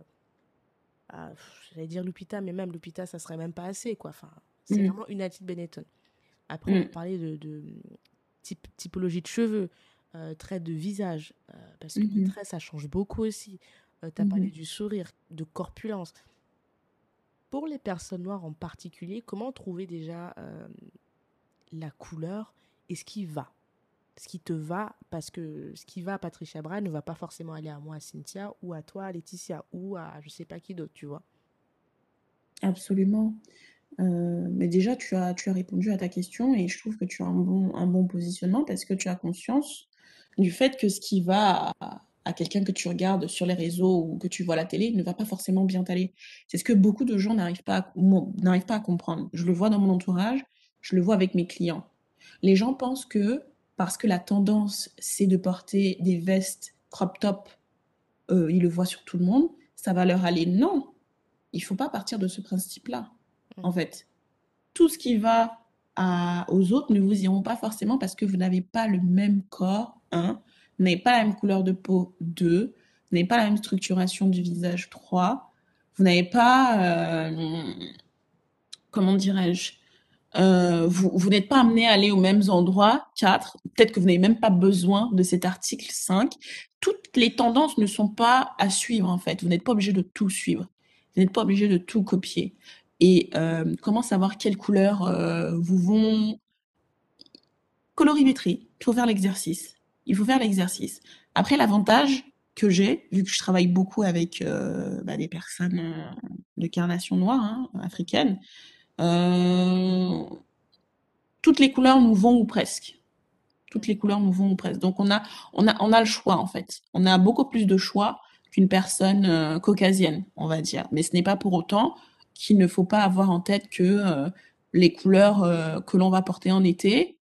S1: à J'allais dire Lupita, mais même Lupita, ça serait même pas assez, quoi. Enfin, c'est
S2: Mhm.
S1: vraiment une attitude Benetton. Après, on
S2: Mhm.
S1: parler de, de type, typologie de cheveux, euh, traits de visage, euh, parce que les
S2: Mhm.
S1: traits, ça change beaucoup aussi. tu as parlé
S2: Mhm.
S1: du sourire, de corpulence. Pour les personnes noires en particulier, comment trouver déjà euh, la couleur et ce qui va? Ce qui te va, parce que ce qui va à Patricia Bra ne va pas forcément aller à moi, à Cynthia, ou à toi, à Laetitia, ou à je sais pas qui d'autre, tu vois?
S2: Absolument. Euh, mais déjà, tu as, tu as répondu à ta question et je trouve que tu as un bon, un bon positionnement parce que tu as conscience du fait que ce qui va à, à quelqu'un que tu regardes sur les réseaux ou que tu vois à la télé ne va pas forcément bien t'aller. C'est ce que beaucoup de gens n'arrivent pas n'arrivent pas à comprendre. Je le vois dans mon entourage, je le vois avec mes clients. Les gens pensent que parce que la tendance, c'est de porter des vestes crop top, euh, ils le voient sur tout le monde, ça va leur aller. Non, il faut pas partir de ce principe-là, en
S1: Mhm.
S2: fait tout ce qui va à- aux autres ne vous iront pas forcément parce que vous n'avez pas le même corps, un, vous n'avez pas la même couleur de peau, deux, vous n'avez pas la même structuration du visage, trois, vous n'avez pas, euh, comment dirais-je, euh, vous, vous n'êtes pas amené à aller aux mêmes endroits, quatre, peut-être que vous n'avez même pas besoin de cet article 5. Toutes les tendances ne sont pas à suivre, en fait. Vous n'êtes pas obligé de tout suivre. Vous n'êtes pas obligé de tout copier. Et euh, comment savoir quelles couleurs vous vont? Colorimétrie. Il faut faire l'exercice. Il faut faire l'exercice. Après, l'avantage que j'ai, vu que je travaille beaucoup avec euh, bah, des personnes euh, de carnation noire, hein, africaines, euh, toutes les couleurs nous vont ou presque. Toutes les couleurs nous vont ou presque. Donc on a, on a, le choix en fait. On a beaucoup plus de choix qu'une personne caucasienne, on va dire. Mais ce n'est pas pour autant qu'il ne faut pas avoir en tête que les couleurs que l'on va porter en été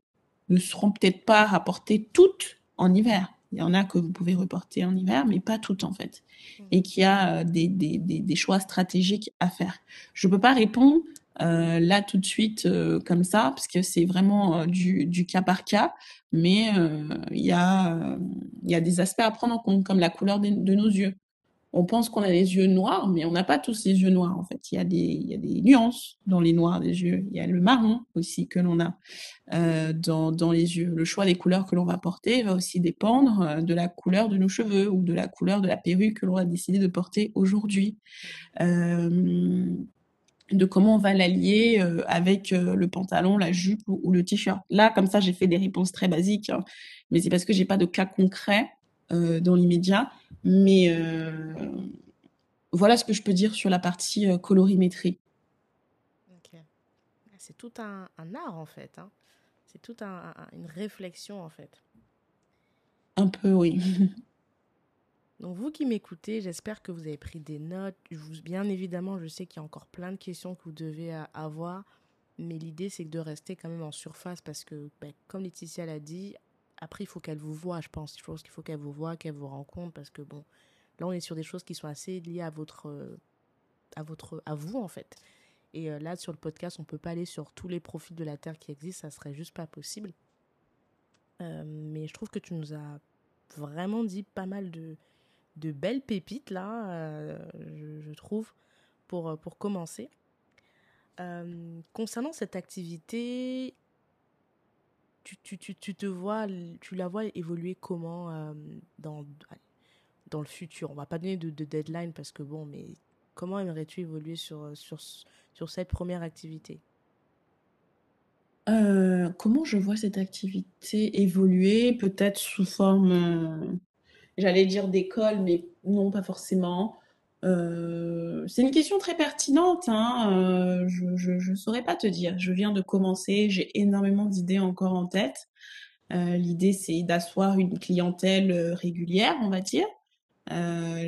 S2: ne seront peut-être pas rapportées toutes en hiver. Il y en a que vous pouvez reporter en hiver, mais pas toutes en fait. Mmh. Et qu'il y a des, des, des, des, choix stratégiques à faire. Je ne peux pas répondre euh, là tout de suite euh, comme ça, parce que c'est vraiment euh, du, du, cas par cas, mais il y, a, y a des aspects à prendre en compte, comme la couleur de, de nos yeux. On pense qu'on a les yeux noirs, mais on n'a pas tous les yeux noirs en fait. Il y, a des, nuances dans les noirs des yeux. Il y a le marron aussi que l'on a dans, dans les yeux. Le choix des couleurs que l'on va porter va aussi dépendre de la couleur de nos cheveux ou de la couleur de la perruque que l'on a décidé de porter aujourd'hui. Euh, de comment on va l'allier euh, avec euh, le pantalon, la jupe ou, le t-shirt. Là, comme ça, j'ai fait des réponses très basiques, hein, mais c'est parce que j'ai pas de cas concret euh, dans l'immédiat. Mais voilà ce que je peux dire sur la partie colorimétrie.
S1: Ah, c'est tout un, art en fait. Hein. C'est toute une réflexion en fait.
S2: Un peu, oui.
S1: Donc vous qui m'écoutez, j'espère que vous avez pris des notes. bien évidemment, je sais qu'il y a encore plein de questions que vous devez avoir, mais l'idée c'est de rester quand même en surface parce que, ben, comme Laetitia l'a dit, après il faut qu'elle vous voit, je pense. Je pense qu'il faut qu'elle vous voit, qu'elle vous rencontre parce que bon, là on est sur des choses qui sont assez liées à votre, à votre, à vous en fait. Et euh, là sur le podcast, on peut pas aller sur tous les profils de la terre qui existent, ça serait juste pas possible. Euh, mais je trouve que tu nous as vraiment dit pas mal de de belles pépites là, euh, je, trouve, pour, euh, pour commencer. Euh, concernant cette activité, tu, tu, tu, tu, te vois, tu la vois évoluer comment dans, dans le futur? On va pas donner de, de, deadline parce que bon, mais comment aimerais-tu évoluer sur, sur, sur cette première activité?
S2: Comment je vois cette activité évoluer? Peut-être sous forme J'allais dire d'école, mais non, pas forcément. Euh, c'est une question très pertinente. Hein. Euh, je ne saurais pas te dire. Je viens de commencer, j'ai énormément d'idées encore en tête. Euh, L'idée, c'est d'asseoir une clientèle régulière, on va dire.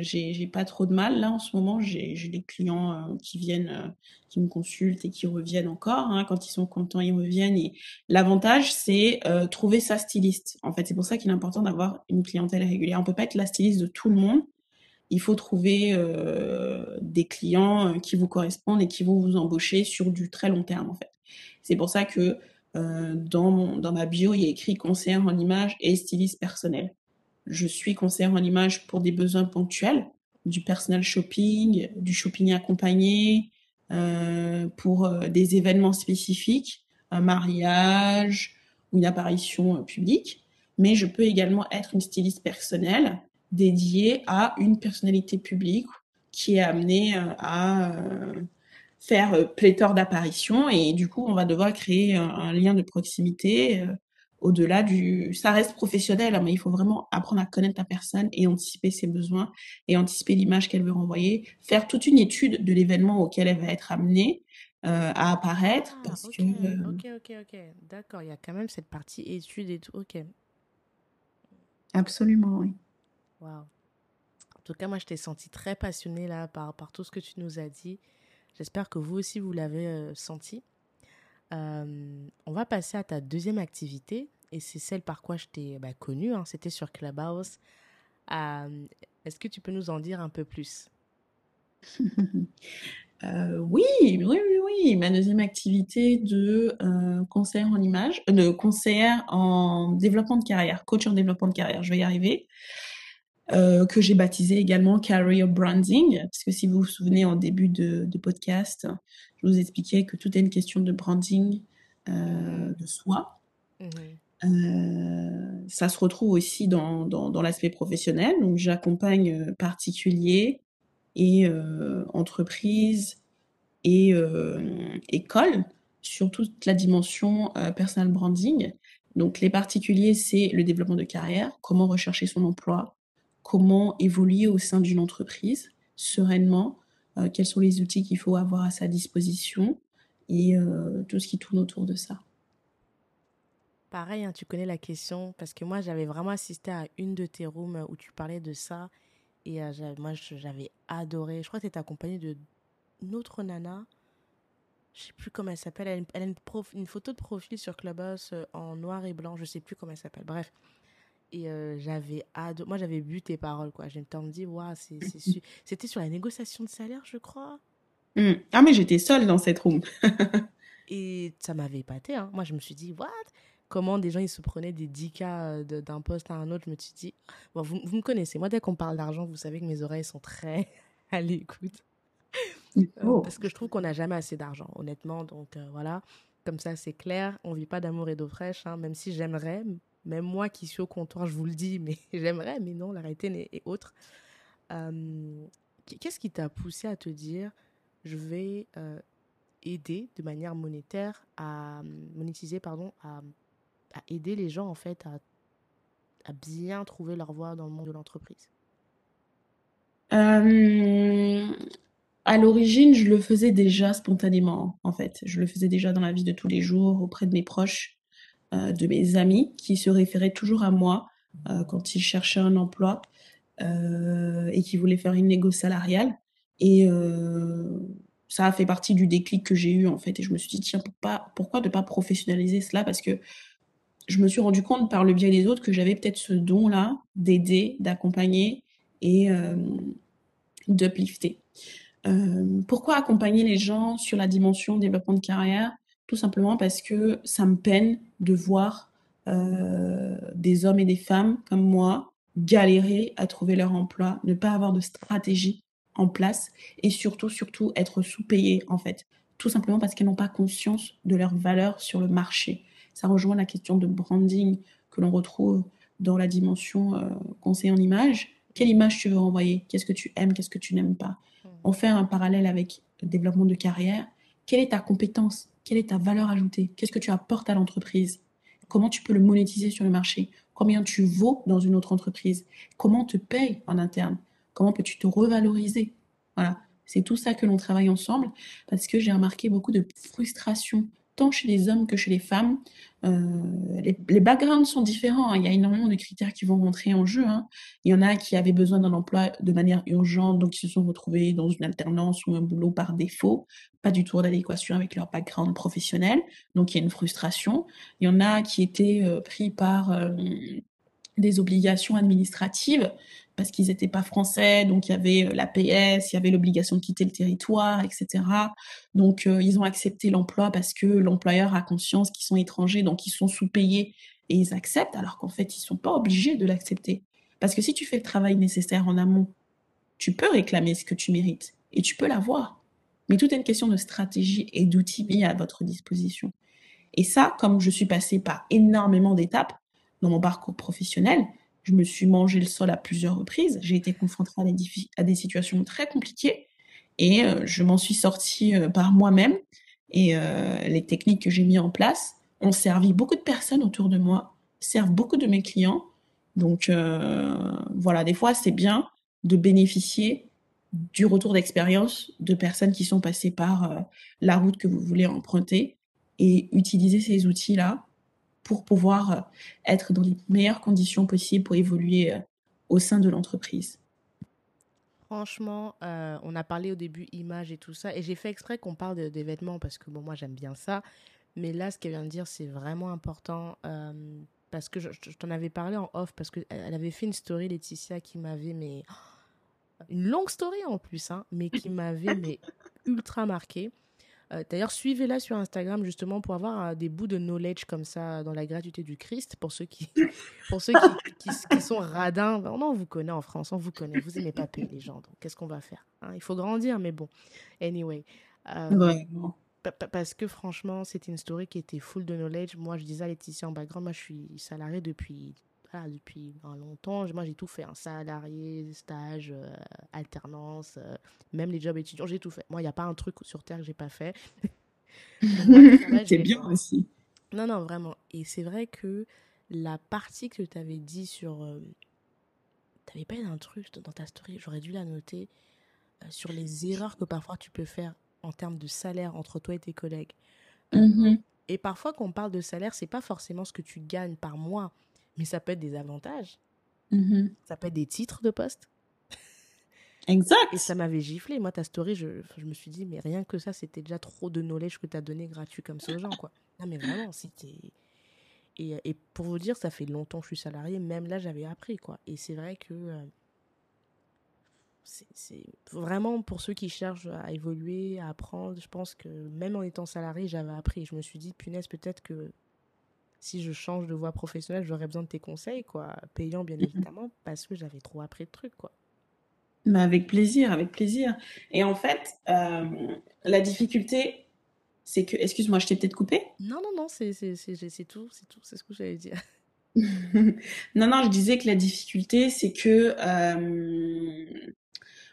S2: J'ai pas trop de mal là en ce moment. J'ai des clients qui viennent, qui me consultent et qui reviennent encore. Hein. Quand ils sont contents, ils reviennent. Et l'avantage, c'est trouver sa styliste. En fait, c'est pour ça qu'il est important d'avoir une clientèle régulière. On peut pas être la styliste de tout le monde. Il faut trouver des clients qui vous correspondent et qui vont vous embaucher sur du très long terme. En fait, c'est pour ça que dans, mon, dans ma bio, il y a écrit conseiller en image et styliste personnel. Je suis conseillère en image pour des besoins ponctuels, du personal shopping, du shopping accompagné, euh, pour euh, des événements spécifiques, un mariage ou une apparition euh, publique. Mais je peux également être une styliste personnelle dédiée à une personnalité publique qui est amenée à faire pléthore d'apparitions et du coup on va devoir créer un lien de proximité au-delà du... Ça reste professionnel, hein, mais il faut vraiment apprendre à connaître la personne et anticiper ses besoins et anticiper l'image qu'elle veut renvoyer, faire toute une étude de l'événement auquel elle va être amenée euh, à apparaître. Ah, parce
S1: que, euh, ok, ok, ok. D'accord, il y a quand même cette partie étude et tout. Ok.
S2: Absolument, oui.
S1: Waouh. En tout cas, moi, je t'ai senti très passionnée là par, tout ce que tu nous as dit. J'espère que vous aussi, vous l'avez euh, senti. Euh, on va passer à ta deuxième activité, et c'est celle par quoi je t'ai bah, connue, hein, c'était sur Clubhouse. Euh, est-ce que tu peux nous en dire un peu plus?
S2: Oui, oui, oui, oui. Ma deuxième activité de euh, en image, de conseillère en développement de carrière, coach en développement de carrière, je vais y arriver. Que j'ai baptisé également Career Branding, parce que si vous vous souvenez en début de, de podcast, je vous expliquais que tout est une question de branding euh, de soi. Mhm. Euh, ça se retrouve aussi dans, dans, dans l'aspect professionnel. Donc, j'accompagne euh, particuliers et euh, entreprises et euh, écoles sur toute la dimension euh, personal branding. Donc, les particuliers, c'est le développement de carrière, comment rechercher son emploi, comment évoluer au sein d'une entreprise sereinement, euh, quels sont les outils qu'il faut avoir à sa disposition et euh, tout ce qui tourne autour de ça.
S1: Pareil, hein, tu connais la question, parce que moi, j'avais vraiment assisté à une de tes rooms où tu parlais de ça. Et euh, moi, j'avais adoré. Je crois que tu étais accompagnée d'une autre nana. Je sais plus comment elle s'appelle. Elle, a une, une, photo de profil sur Clubhouse euh, en noir et blanc. Je sais plus comment elle s'appelle. Bref. Et euh, j'avais adoré. Moi, j'avais bu tes paroles, quoi. J'ai me dit, waouh, c'était sur la négociation de salaire, je crois.
S2: Mmh. Ah, mais j'étais seule dans cette room.
S1: et ça m'avait épaté. Hein. Moi, je me suis dit, what? Comment des gens, ils se prenaient des 10 cas d'un poste à un autre? Je me suis dit, bon, vous, vous me connaissez. Moi, dès qu'on parle d'argent, vous savez que mes oreilles sont très à l'écoute. Euh, oh. parce que je trouve qu'on n'a jamais assez d'argent, honnêtement. Donc, euh, voilà. Comme ça, c'est clair. On vit pas d'amour et d'eau fraîche, hein, même si j'aimerais. Même moi qui suis au comptoir, je vous le dis, mais j'aimerais, mais non, la réalité est autre. Euh, qu'est-ce qui t'a poussé à te dire je vais euh, aider de manière monétaire à monétiser pardon à, aider les gens en fait à, à, bien trouver leur voie dans le monde de l'entreprise?
S2: Euh, à l'origine je le faisais déjà spontanément en fait. Je le faisais déjà dans la vie de tous les jours auprès de mes proches euh, de mes amis qui se référaient toujours à moi quand ils cherchaient un emploi et qui voulaient faire une négo salariale et euh, ça a fait partie du déclic que j'ai eu en fait. Et je me suis dit, tiens, pourquoi, ne pas professionnaliser cela? Parce que je me suis rendu compte par le biais des autres que j'avais peut-être ce don-là d'aider, d'accompagner et euh, d'uplifter. Euh, pourquoi accompagner les gens sur la dimension développement de carrière? Tout simplement parce que ça me peine de voir euh, des hommes et des femmes comme moi galérer à trouver leur emploi, ne pas avoir de stratégie en place et surtout, surtout être sous-payées en fait. Tout simplement parce qu'elles n'ont pas conscience de leur valeur sur le marché. Ça rejoint la question de branding que l'on retrouve dans la dimension euh, conseil en image. Quelle image tu veux renvoyer? Qu'est-ce que tu aimes? Qu'est-ce que tu n'aimes pas? Hmm. On fait un parallèle avec le développement de carrière. Quelle est ta compétence? Quelle est ta valeur ajoutée? Qu'est-ce que tu apportes à l'entreprise? Comment tu peux le monétiser sur le marché? Combien tu vaux dans une autre entreprise? Comment te paye en interne? Comment peux-tu te revaloriser? Voilà, c'est tout ça que l'on travaille ensemble parce que j'ai remarqué beaucoup de frustration tant chez les hommes que chez les femmes. Euh, les, backgrounds sont différents. Hein. Il y a énormément de critères qui vont rentrer en jeu. Hein. Il y en a qui avaient besoin d'un emploi de manière urgente, donc ils se sont retrouvés dans une alternance ou un boulot par défaut, du tout en adéquation avec leur background professionnel. Donc il y a une frustration. Il y en a qui étaient euh, pris par euh, des obligations administratives parce qu'ils n'étaient pas français, donc il y avait euh, l'APS, il y avait l'obligation de quitter le territoire, etc. Donc ils ont accepté l'emploi parce que l'employeur a conscience qu'ils sont étrangers, donc ils sont sous-payés et ils acceptent, alors qu'en fait ils sont pas obligés de l'accepter. Parce que si tu fais le travail nécessaire en amont, tu peux réclamer ce que tu mérites et tu peux l'avoir. Mais tout est une question de stratégie et d'outils mis à votre disposition. Et ça, comme je suis passée par énormément d'étapes dans mon parcours professionnel, je me suis mangé le sol à plusieurs reprises. J'ai été confrontée à des, à des situations très compliquées et euh, je m'en suis sortie euh, par moi-même. Et euh, les techniques que j'ai mis en place ont servi beaucoup de personnes autour de moi, servent beaucoup de mes clients. Donc voilà, des fois c'est bien de bénéficier du retour d'expérience de personnes qui sont passées par la route que vous voulez emprunter et utiliser ces outils-là pour pouvoir euh, être dans les meilleures conditions possibles pour évoluer euh, au sein de l'entreprise.
S1: Franchement, euh, on a parlé au début images et tout ça, et j'ai fait exprès qu'on parle des vêtements parce que bon, moi j'aime bien ça, mais là ce qu'elle vient de dire c'est vraiment important parce que je, t'en avais parlé en off parce qu'elle avait fait une story Laetitia qui m'avait mais une longue story en plus, hein, mais qui m'avait mais ultra marqué. Euh, d'ailleurs, suivez-la sur Instagram justement pour avoir euh, des bouts de knowledge comme ça dans la gratuité du Christ pour ceux qui, pour ceux qui, qui, sont radins. Non, on vous connaît en France, on vous connaît. Vous aimez pas payer les gens, donc qu'est-ce qu'on va faire hein? Il faut grandir, mais bon. Anyway. Euh, parce que franchement, c'était une story qui était full de knowledge. Moi, je disais à Laetitia en background, moi, je suis salariée depuis depuis longtemps. Moi, j'ai tout fait. un hein. salarié, stage, euh, alternance, euh, même les jobs étudiants, j'ai tout fait. Moi, il n'y a pas un truc sur Terre que j'ai pas fait.
S2: c'est bien aussi.
S1: Non, non, vraiment. Et c'est vrai que la partie que tu avais dit sur... Euh, tu n'avais pas un truc dans ta story, j'aurais dû la noter, sur les erreurs que parfois tu peux faire en termes de salaire entre toi et tes collègues.
S2: Mmh
S1: Et parfois, quand on parle de salaire, c'est pas forcément ce que tu gagnes par mois, mais ça peut être des avantages.
S2: Mhm.
S1: Ça peut être des titres de poste.
S2: Exact.
S1: Et ça m'avait giflé. Moi, ta story, je, je, me suis dit, mais rien que ça, c'était déjà trop de knowledge que tu as donné gratuit comme ça aux gens, quoi. Non, mais vraiment, c'était. Et, et, pour vous dire, ça fait longtemps que je suis salarié. Même là, j'avais appris, quoi. Et c'est vrai que. Euh, c'est vraiment pour ceux qui cherchent à évoluer, à apprendre. Je pense que même en étant salarié, j'avais appris. Je me suis dit, punaise, peut-être que si je change de voie professionnelle, j'aurais besoin de tes conseils, quoi. Payant, bien évidemment, parce que j'avais trop appris de trucs, quoi.
S2: Mais avec plaisir, avec plaisir. Et en fait, euh, la difficulté, c'est que. Excuse-moi, je t'ai peut-être coupé?
S1: Non, non, non, c'est tout, c'est tout, c'est ce que j'allais dire.
S2: non, non, je disais que la difficulté, c'est que euh,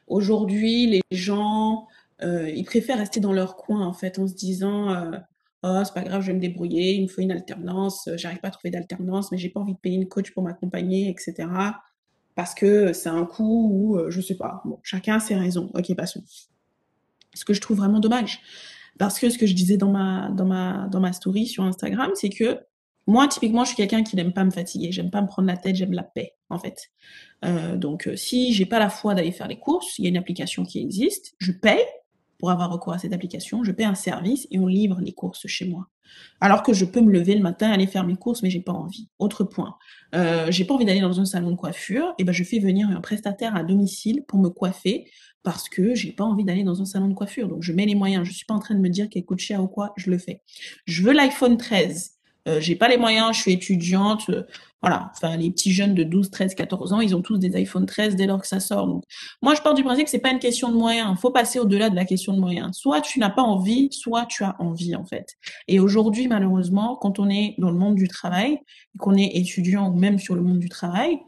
S2: aujourd'hui, les gens, euh, ils préfèrent rester dans leur coin, en fait, en se disant Oh, c'est pas grave, je vais me débrouiller, il me faut une alternance, j'arrive pas à trouver d'alternance, mais j'ai pas envie de payer une coach pour m'accompagner, etc parce que c'est un coup où, euh, je sais pas, bon, chacun a ses raisons. Ok, passons. Ce que je trouve vraiment dommage, parce que ce que je disais dans ma, dans ma, dans ma story sur Instagram, c'est que moi, typiquement, je suis quelqu'un qui n'aime pas me fatiguer, j'aime pas me prendre la tête, j'aime la paix, en fait. Euh, donc, euh, si j'ai pas la foi d'aller faire les courses, il y a une application qui existe, je paye pour avoir recours à cette application, je paie un service et on livre les courses chez moi. Alors que je peux me lever le matin, aller faire mes courses, mais j'ai pas envie. Autre point, euh, j'ai pas envie d'aller dans un salon de coiffure, et ben je fais venir un prestataire à domicile pour me coiffer parce que j'ai pas envie d'aller dans un salon de coiffure. Donc je mets les moyens. Je suis pas en train de me dire qu'elle coûte cher ou quoi, je le fais. Je veux l'iPhone 13. Euh, j'ai pas les moyens, je suis étudiante. Voilà, enfin les petits jeunes de 12, 13, 14 ans, ils ont tous des iPhone 13 dès lors que ça sort. Moi je pars du principe que c'est pas une question de moyens, il faut passer au-delà de la question de moyens. Soit tu n'as pas envie, soit tu as envie en fait. Et aujourd'hui malheureusement, quand on est dans le monde du travail, qu'on est étudiant ou même sur le monde du travail,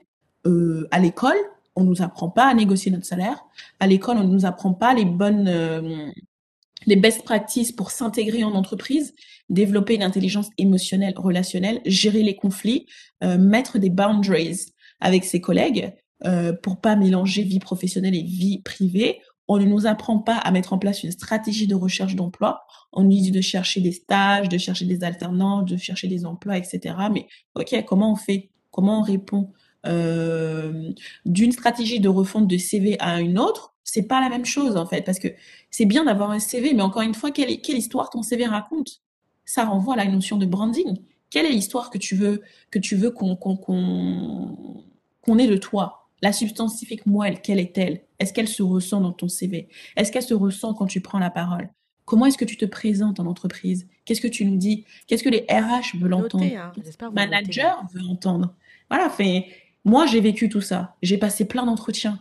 S2: euh, à l'école, on nous apprend pas à négocier notre salaire. À l'école, on nous apprend pas les bonnes euh, les best practices pour s'intégrer en entreprise, développer une intelligence émotionnelle, relationnelle, gérer les conflits, euh, mettre des boundaries avec ses collègues euh, pour pas mélanger vie professionnelle et vie privée. On ne nous apprend pas à mettre en place une stratégie de recherche d'emploi. On nous dit de chercher des stages, de chercher des alternances, de chercher des emplois, etc. Mais ok, comment on fait? Comment on répond? Euh, d'une stratégie de refonte de CV à une autre c'est pas la même chose en fait, parce que c'est bien d'avoir un CV, mais encore une fois, quelle, quelle histoire ton CV raconte? Ça renvoie à la notion de branding. Quelle est l'histoire que tu veux que tu veux qu'on qu'on ait de toi? La substance substantifique moelle, quelle est-elle? Est-ce qu'elle se ressent dans ton CV Est-ce qu'elle se ressent quand tu prends la parole? Comment est-ce que tu te présentes en entreprise? Qu'est-ce que tu nous dis? Qu'est-ce que les RH veulent entendre? hein. Manager veut entendre? Voilà, fait. Moi, j'ai vécu tout ça. J'ai passé plein d'entretiens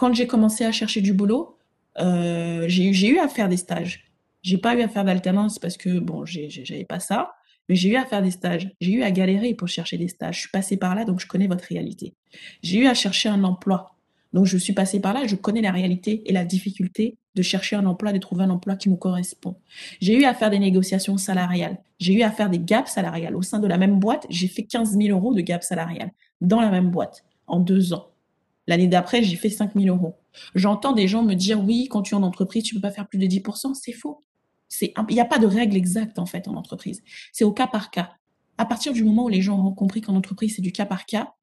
S2: quand j'ai commencé à chercher du boulot, euh, j'ai eu à faire des stages. J'ai pas eu à faire d'alternance parce que bon, j'avais pas ça, mais j'ai eu à faire des stages. J'ai eu à galérer pour chercher des stages. Je suis passée par là, donc je connais votre réalité. J'ai eu à chercher un emploi. Donc je suis passée par là, je connais la réalité et la difficulté de chercher un emploi, de trouver un emploi qui me correspond. J'ai eu à faire des négociations salariales. J'ai eu à faire des gaps salariales. Au sein de la même boîte, j'ai fait 15 000 euros de gaps salariales dans la même boîte en deux ans. L'année d'après, j'ai fait 5 000 euros. J'entends des gens me dire, oui, quand tu es en entreprise, tu peux pas faire plus de 10%. C'est faux. Il n'y a pas de règle exacte, en fait, en entreprise. C'est au cas par cas. À partir du moment où les gens auront compris qu'en entreprise, c'est du cas par cas,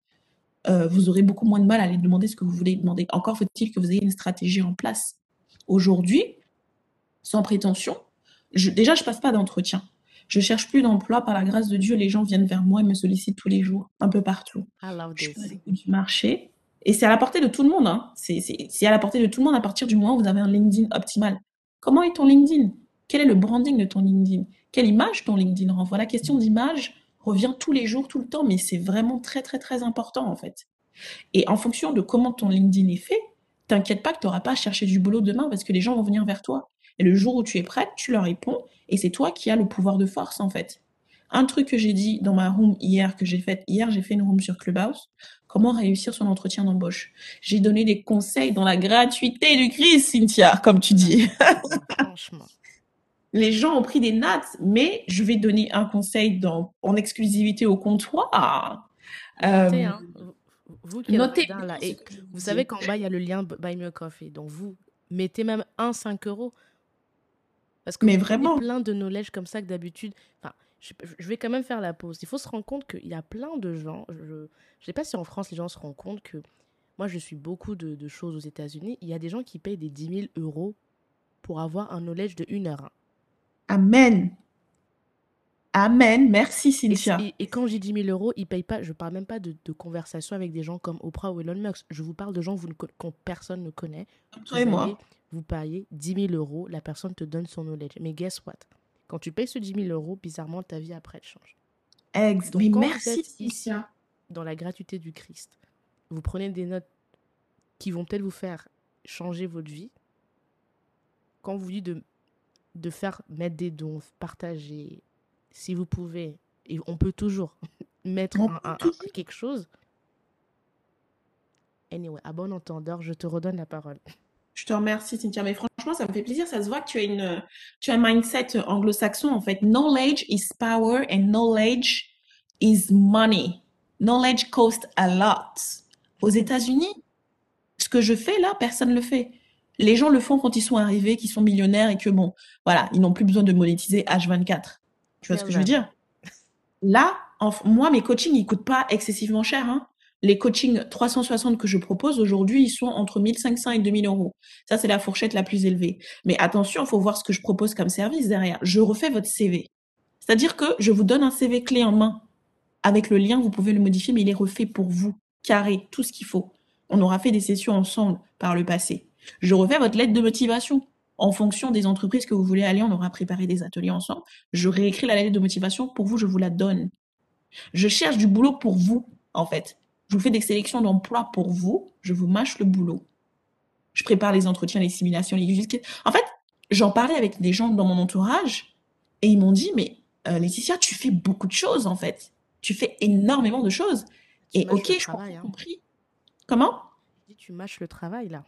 S2: euh, vous aurez beaucoup moins de mal à aller demander ce que vous voulez demander. Encore faut-il que vous ayez une stratégie en place. Aujourd'hui, sans prétention, je, déjà, je passe pas d'entretien. Je cherche plus d'emploi par la grâce de Dieu. Les gens viennent vers moi et me sollicitent tous les jours, un peu partout. je suis du marché. Et c'est à la portée de tout le monde. Hein. C'est à la portée de tout le monde à partir du moment où vous avez un LinkedIn optimal. Comment est ton LinkedIn? Quel est le branding de ton LinkedIn? Quelle image ton LinkedIn renvoie? La question d'image revient tous les jours, tout le temps, mais c'est vraiment très, très, très important en fait. Et en fonction de comment ton LinkedIn est fait, t'inquiète pas que tu n'auras pas à chercher du boulot demain parce que les gens vont venir vers toi. Et le jour où tu es prête, tu leur réponds et c'est toi qui as le pouvoir de force en fait. Un truc que j'ai dit dans ma room hier, que j'ai fait hier, j'ai fait une room sur Clubhouse. Comment réussir son entretien d'embauche? J'ai donné des conseils dans la gratuité du Christ, Cynthia, comme tu dis. Franchement. Les gens ont pris des notes, mais je vais donner un conseil dans, en exclusivité au comptoir.
S1: Notez, euh, hein. Vous qui notez là, et vous savez qu'en bas, il y a le lien Buy Me a Coffee. Donc, vous mettez même un 5 euros. Parce que
S2: mais vraiment.
S1: plein de knowledge comme ça que d'habitude. Enfin, je, je vais quand même faire la pause. Il faut se rendre compte qu'il y a plein de gens, je ne sais pas si en France les gens se rendent compte que moi je suis beaucoup de, de choses aux États-Unis, il y a des gens qui payent des 10 000 euros pour avoir un knowledge de une heure.
S2: Amen. Amen. Merci Cynthia.
S1: et- et quand j'ai 10 000 euros, ils payent pas, je parle même pas de, de conversation avec des gens comme Oprah ou Elon Musk. Je vous parle de gens que vous ne qu'on- personne ne connaît.
S2: Toi et
S1: Vous
S2: moi.
S1: vous payez 10 000 euros, la personne te donne son knowledge. Mais guess what? Quand tu payes ce 10 000 euros, bizarrement, ta vie après, elle change.
S2: Ex.
S1: Donc
S2: Mais
S1: quand vous
S2: merci
S1: êtes ici,
S2: Cynthia.
S1: dans la gratuité du Christ, vous prenez des notes qui vont peut-être vous faire changer votre vie. Quand vous dites de, de faire mettre des dons, partager, si vous pouvez, et on peut toujours mettre un- un- un- quelque chose. Anyway, à bon entendeur, je te redonne la parole.
S2: Je te remercie, Cynthia. Mais franchement, ça me fait plaisir. Ça se voit que tu as une, tu as un mindset anglo-saxon, en fait. Knowledge is power and knowledge is money. Knowledge costs a lot. Aux États-Unis, ce que je fais là, personne ne le fait. Les gens le font quand ils sont arrivés, qu'ils sont millionnaires et que bon, voilà, ils n'ont plus besoin de monétiser H24. Tu vois ce que je veux dire? Là, en- moi, mes coachings, ils coûtent pas excessivement cher, hein. Les coachings 360 que je propose aujourd'hui, ils sont entre 1500 et 2000 euros. Ça, c'est la fourchette la plus élevée. Mais attention, il faut voir ce que je propose comme service derrière. Je refais votre CV. C'est-à-dire que je vous donne un CV clé en main. Avec le lien, vous pouvez le modifier, mais il est refait pour vous. Carré, tout ce qu'il faut. On aura fait des sessions ensemble par le passé. Je refais votre lettre de motivation. En fonction des entreprises que vous voulez aller, on aura préparé des ateliers ensemble. Je réécris la lettre de motivation pour vous, je vous la donne. Je cherche du boulot pour vous, en fait. Je vous fais des sélections d'emploi pour vous. Je vous mâche le boulot. Je prépare les entretiens, les simulations, les. En fait, j'en parlais avec des gens dans mon entourage et ils m'ont dit, mais euh, Laetitia, tu fais beaucoup de choses, en fait. Tu fais énormément de choses.
S1: Tu
S2: Et ok, je
S1: travail,
S2: comprends
S1: hein.
S2: compris. Comment?
S1: Dis, Tu mâches le travail, là.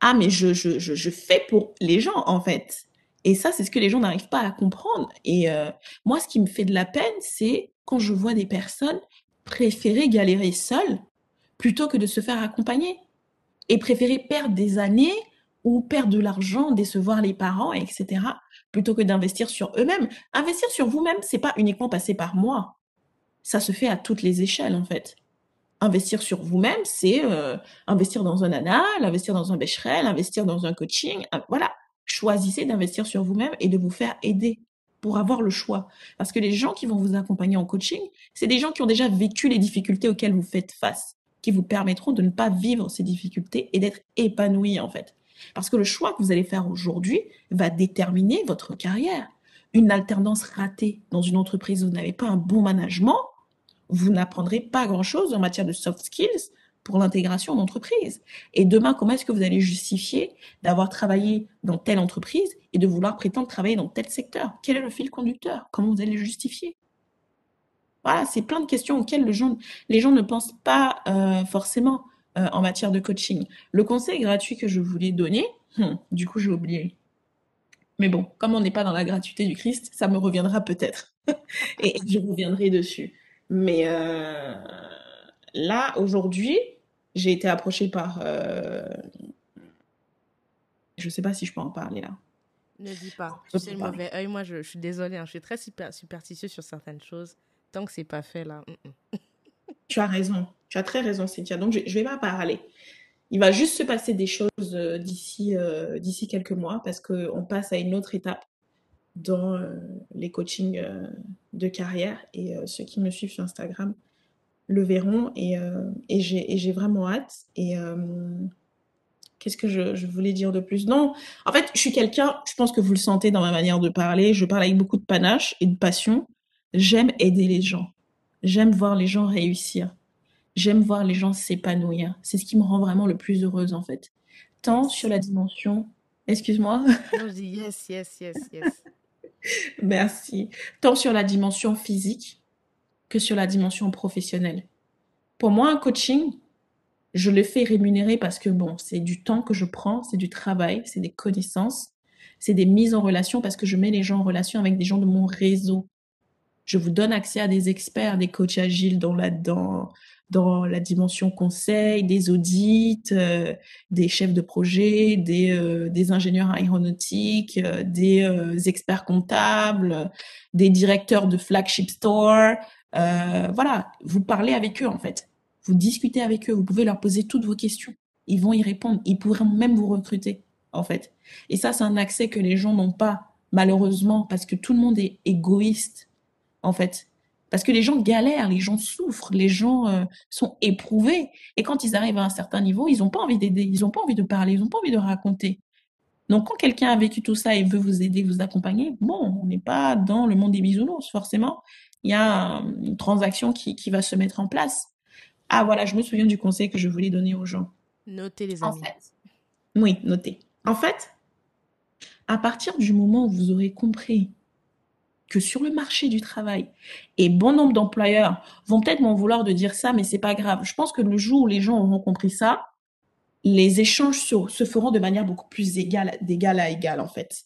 S2: Ah, mais je, je, je, je fais pour les gens, en fait. Et ça, c'est ce que les gens n'arrivent pas à comprendre. Et euh, moi, ce qui me fait de la peine, c'est quand je vois des personnes préférer galérer seules plutôt que de se faire accompagner. Et préférer perdre des années ou perdre de l'argent, décevoir les parents, etc., plutôt que d'investir sur eux-mêmes. Investir sur vous-même, c'est pas uniquement passer par moi. Ça se fait à toutes les échelles, en fait. Investir sur vous-même, c'est euh, investir dans un anal, investir dans un becherel, investir dans un coaching. euh, Voilà. Choisissez d'investir sur vous-même et de vous faire aider pour avoir le choix. Parce que les gens qui vont vous accompagner en coaching, c'est des gens qui ont déjà vécu les difficultés auxquelles vous faites face, qui vous permettront de ne pas vivre ces difficultés et d'être épanoui, en fait. Parce que le choix que vous allez faire aujourd'hui va déterminer votre carrière. Une alternance ratée dans une entreprise où vous n'avez pas un bon management, vous n'apprendrez pas grand-chose en matière de soft skills pour l'intégration d'entreprise. Et demain, comment est-ce que vous allez justifier d'avoir travaillé dans telle entreprise et de vouloir prétendre travailler dans tel secteur? Quel est le fil conducteur? Comment vous allez le justifier? Voilà, c'est plein de questions auxquelles les gens ne pensent pas euh, forcément euh, en matière de coaching. Le conseil gratuit que je voulais donner, hmm, du coup j'ai oublié. Mais bon, comme on n'est pas dans la gratuité du Christ, ça me reviendra peut-être. et je reviendrai dessus. Mais euh, là, aujourd'hui, j'ai été approchée par... euh, je sais pas si je peux en parler là.
S1: Ne dis pas.
S2: Je
S1: Tu sais, le
S2: pas.
S1: mauvais œil, moi, je, je suis désolée. hein, je suis très super, superstitieux sur certaines choses. Tant que c'est pas fait, là. mm, mm.
S2: Tu as raison. Tu as très raison, Cynthia. Donc, je, je vais pas parler. Il va juste se passer des choses euh, d'ici euh, d'ici quelques mois parce qu'on passe à une autre étape dans euh, les coachings de carrière et ceux qui me suivent sur Instagram le verront et, euh, et j'ai vraiment hâte. Et euh, qu'est-ce que je, je voulais dire de plus? Non, en fait, je suis quelqu'un, je pense que vous le sentez dans ma manière de parler, je parle avec beaucoup de panache et de passion. J'aime aider les gens. J'aime voir les gens réussir. J'aime voir les gens s'épanouir. C'est ce qui me rend vraiment le plus heureuse, en fait. Tant sur la dimension... Excuse-moi.
S1: Non, je dis yes, yes, yes, yes.
S2: Merci. Tant sur la dimension physique que sur la dimension professionnelle. Pour moi, un coaching, je le fais rémunérer parce que bon, c'est du temps que je prends, c'est du travail, c'est des connaissances, c'est des mises en relation parce que je mets les gens en relation avec des gens de mon réseau. Je vous donne accès à des experts, des coachs agiles dont là-dedans, dans la dimension conseil, des audits, euh, des chefs de projet, des, euh, des ingénieurs aéronautiques, euh, des experts comptables, des directeurs de flagship store. Voilà, vous parlez avec eux en fait. Vous discutez avec eux, vous pouvez leur poser toutes vos questions. Ils vont y répondre. Ils pourront même vous recruter en fait. Et ça, c'est un accès que les gens n'ont pas malheureusement parce que tout le monde est égoïste en fait parce que les gens galèrent, les gens souffrent, les gens euh, sont éprouvés. Et quand ils arrivent à un certain niveau, ils n'ont pas envie d'aider, ils n'ont pas envie de parler, ils n'ont pas envie de raconter. Donc quand quelqu'un a vécu tout ça et veut vous aider, vous accompagner, bon, on n'est pas dans le monde des bisounours, forcément. Il y a une transaction qui, qui va se mettre en place. Ah voilà, je me souviens du conseil que je voulais donner aux gens.
S1: Notez les amis.
S2: En fait, oui, notez. En fait, à partir du moment où vous aurez compris que sur le marché du travail. Et bon nombre d'employeurs vont peut-être m'en vouloir de dire ça, mais c'est pas grave. Je pense que le jour où les gens auront compris ça, les échanges se feront de manière beaucoup plus égale, d'égal à égal, en fait.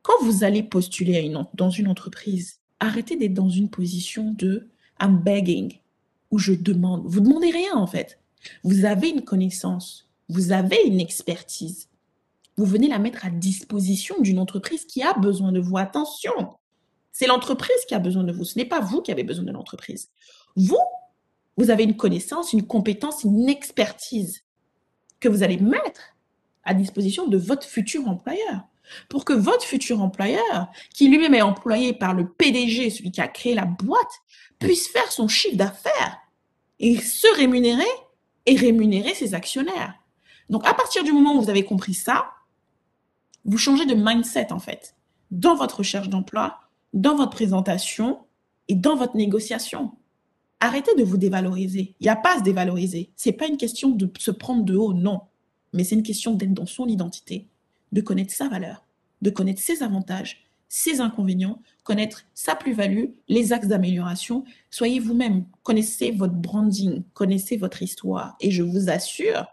S2: Quand vous allez postuler à une, dans une entreprise, arrêtez d'être dans une position de I'm begging, où je demande. Vous demandez rien, en fait. Vous avez une connaissance, vous avez une expertise. Vous venez la mettre à disposition d'une entreprise qui a besoin de vous. Attention, c'est l'entreprise qui a besoin de vous. Ce n'est pas vous qui avez besoin de l'entreprise. Vous, vous avez une connaissance, une compétence, une expertise que vous allez mettre à disposition de votre futur employeur. Pour que votre futur employeur, qui lui-même est employé par le PDG, celui qui a créé la boîte, puisse faire son chiffre d'affaires et se rémunérer et rémunérer ses actionnaires. Donc, à partir du moment où vous avez compris ça, vous changez de mindset, en fait, dans votre recherche d'emploi, dans votre présentation et dans votre négociation. Arrêtez de vous dévaloriser. Il n'y a pas à se dévaloriser. C'est pas une question de se prendre de haut, non. Mais c'est une question d'être dans son identité, de connaître sa valeur, de connaître ses avantages, ses inconvénients, connaître sa plus-value, les axes d'amélioration. Soyez vous-même, connaissez votre branding, connaissez votre histoire. Et je vous assure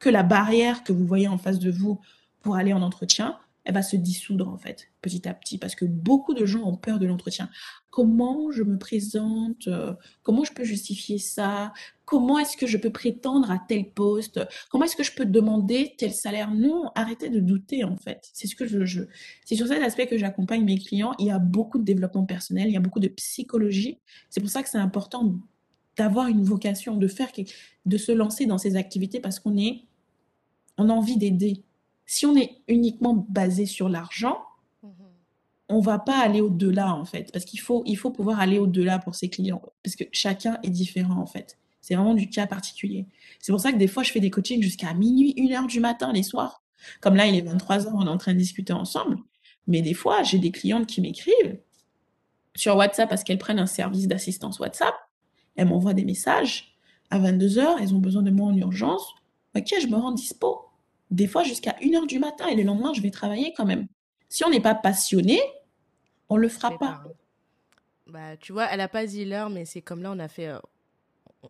S2: que la barrière que vous voyez en face de vous pour aller en entretien, elle va se dissoudre en fait petit à petit parce que beaucoup de gens ont peur de l'entretien. Comment je me présente euh, Comment je peux justifier ça? Comment est-ce que je peux prétendre à tel poste? Comment est-ce que je peux demander tel salaire? Non, arrêtez de douter en fait. C'est ce que je, c'est sur cet aspect que j'accompagne mes clients. Il y a beaucoup de développement personnel, il y a beaucoup de psychologie. C'est pour ça que c'est important d'avoir une vocation, de faire, de se lancer dans ces activités parce qu'on est, on a envie d'aider si on est uniquement basé sur l'argent, on mhm. on va pas aller au-delà en fait, parce qu'il faut, il faut pouvoir aller au-delà pour ses clients, parce que chacun est différent en fait. C'est vraiment du cas particulier. C'est pour ça que des fois, je fais des coachings jusqu'à minuit, une heure du matin, les soirs. Comme là, il est 23 heures, on est en train de discuter ensemble. Mais des fois, j'ai des clientes qui m'écrivent sur WhatsApp parce qu'elles prennent un service d'assistance WhatsApp. Elles m'envoient des messages. À 22 heures, elles ont besoin de moi en urgence. Ok, je me rends dispo des fois jusqu'à 1h du matin et le lendemain, je vais travailler quand même. Si on n'est pas passionné, on le fera pas.
S1: Bah, tu vois, elle n'a pas dit l'heure, mais c'est comme là, on a fait, euh,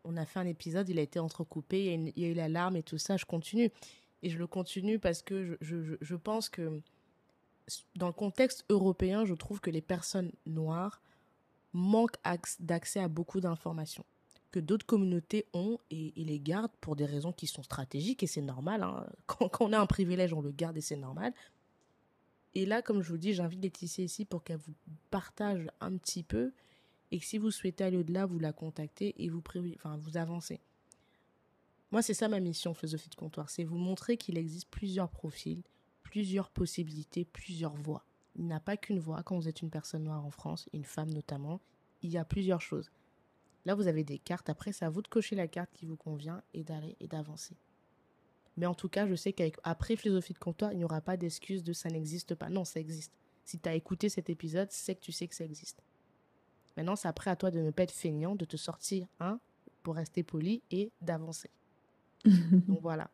S1: on a fait un épisode, il a été entrecoupé, il y, a, eu l'alarme et tout ça, je continue. Et je le continue parce que je, je, je pense que dans le contexte européen, je trouve que les personnes noires manquent d'accès à beaucoup d'informations que d'autres communautés ont et, les gardent pour des raisons qui sont stratégiques et c'est normal. Hein. Quand, on a un privilège, on le garde et c'est normal. Et là, comme je vous dis, j'invite Laetitia ici pour qu'elle vous partage un petit peu et que si vous souhaitez aller au-delà, vous la contactez et vous, enfin, vous avancez. Moi, c'est ça ma mission, philosophie de comptoir, c'est vous montrer qu'il existe plusieurs profils, plusieurs possibilités, plusieurs voies. Il n'y a pas qu'une voie quand vous êtes une personne noire en France, une femme notamment. Il y a plusieurs choses. Là, vous avez des cartes. Après, c'est à vous de cocher la carte qui vous convient et d'aller et d'avancer. Mais en tout cas, je sais qu'après philosophie de comptoir, il n'y aura pas d'excuse de ça n'existe pas. Non, ça existe. Si tu as écouté cet épisode, c'est que tu sais que ça existe. Maintenant, c'est après à toi de ne pas être feignant, de te sortir, hein, pour rester poli et d'avancer. Donc voilà.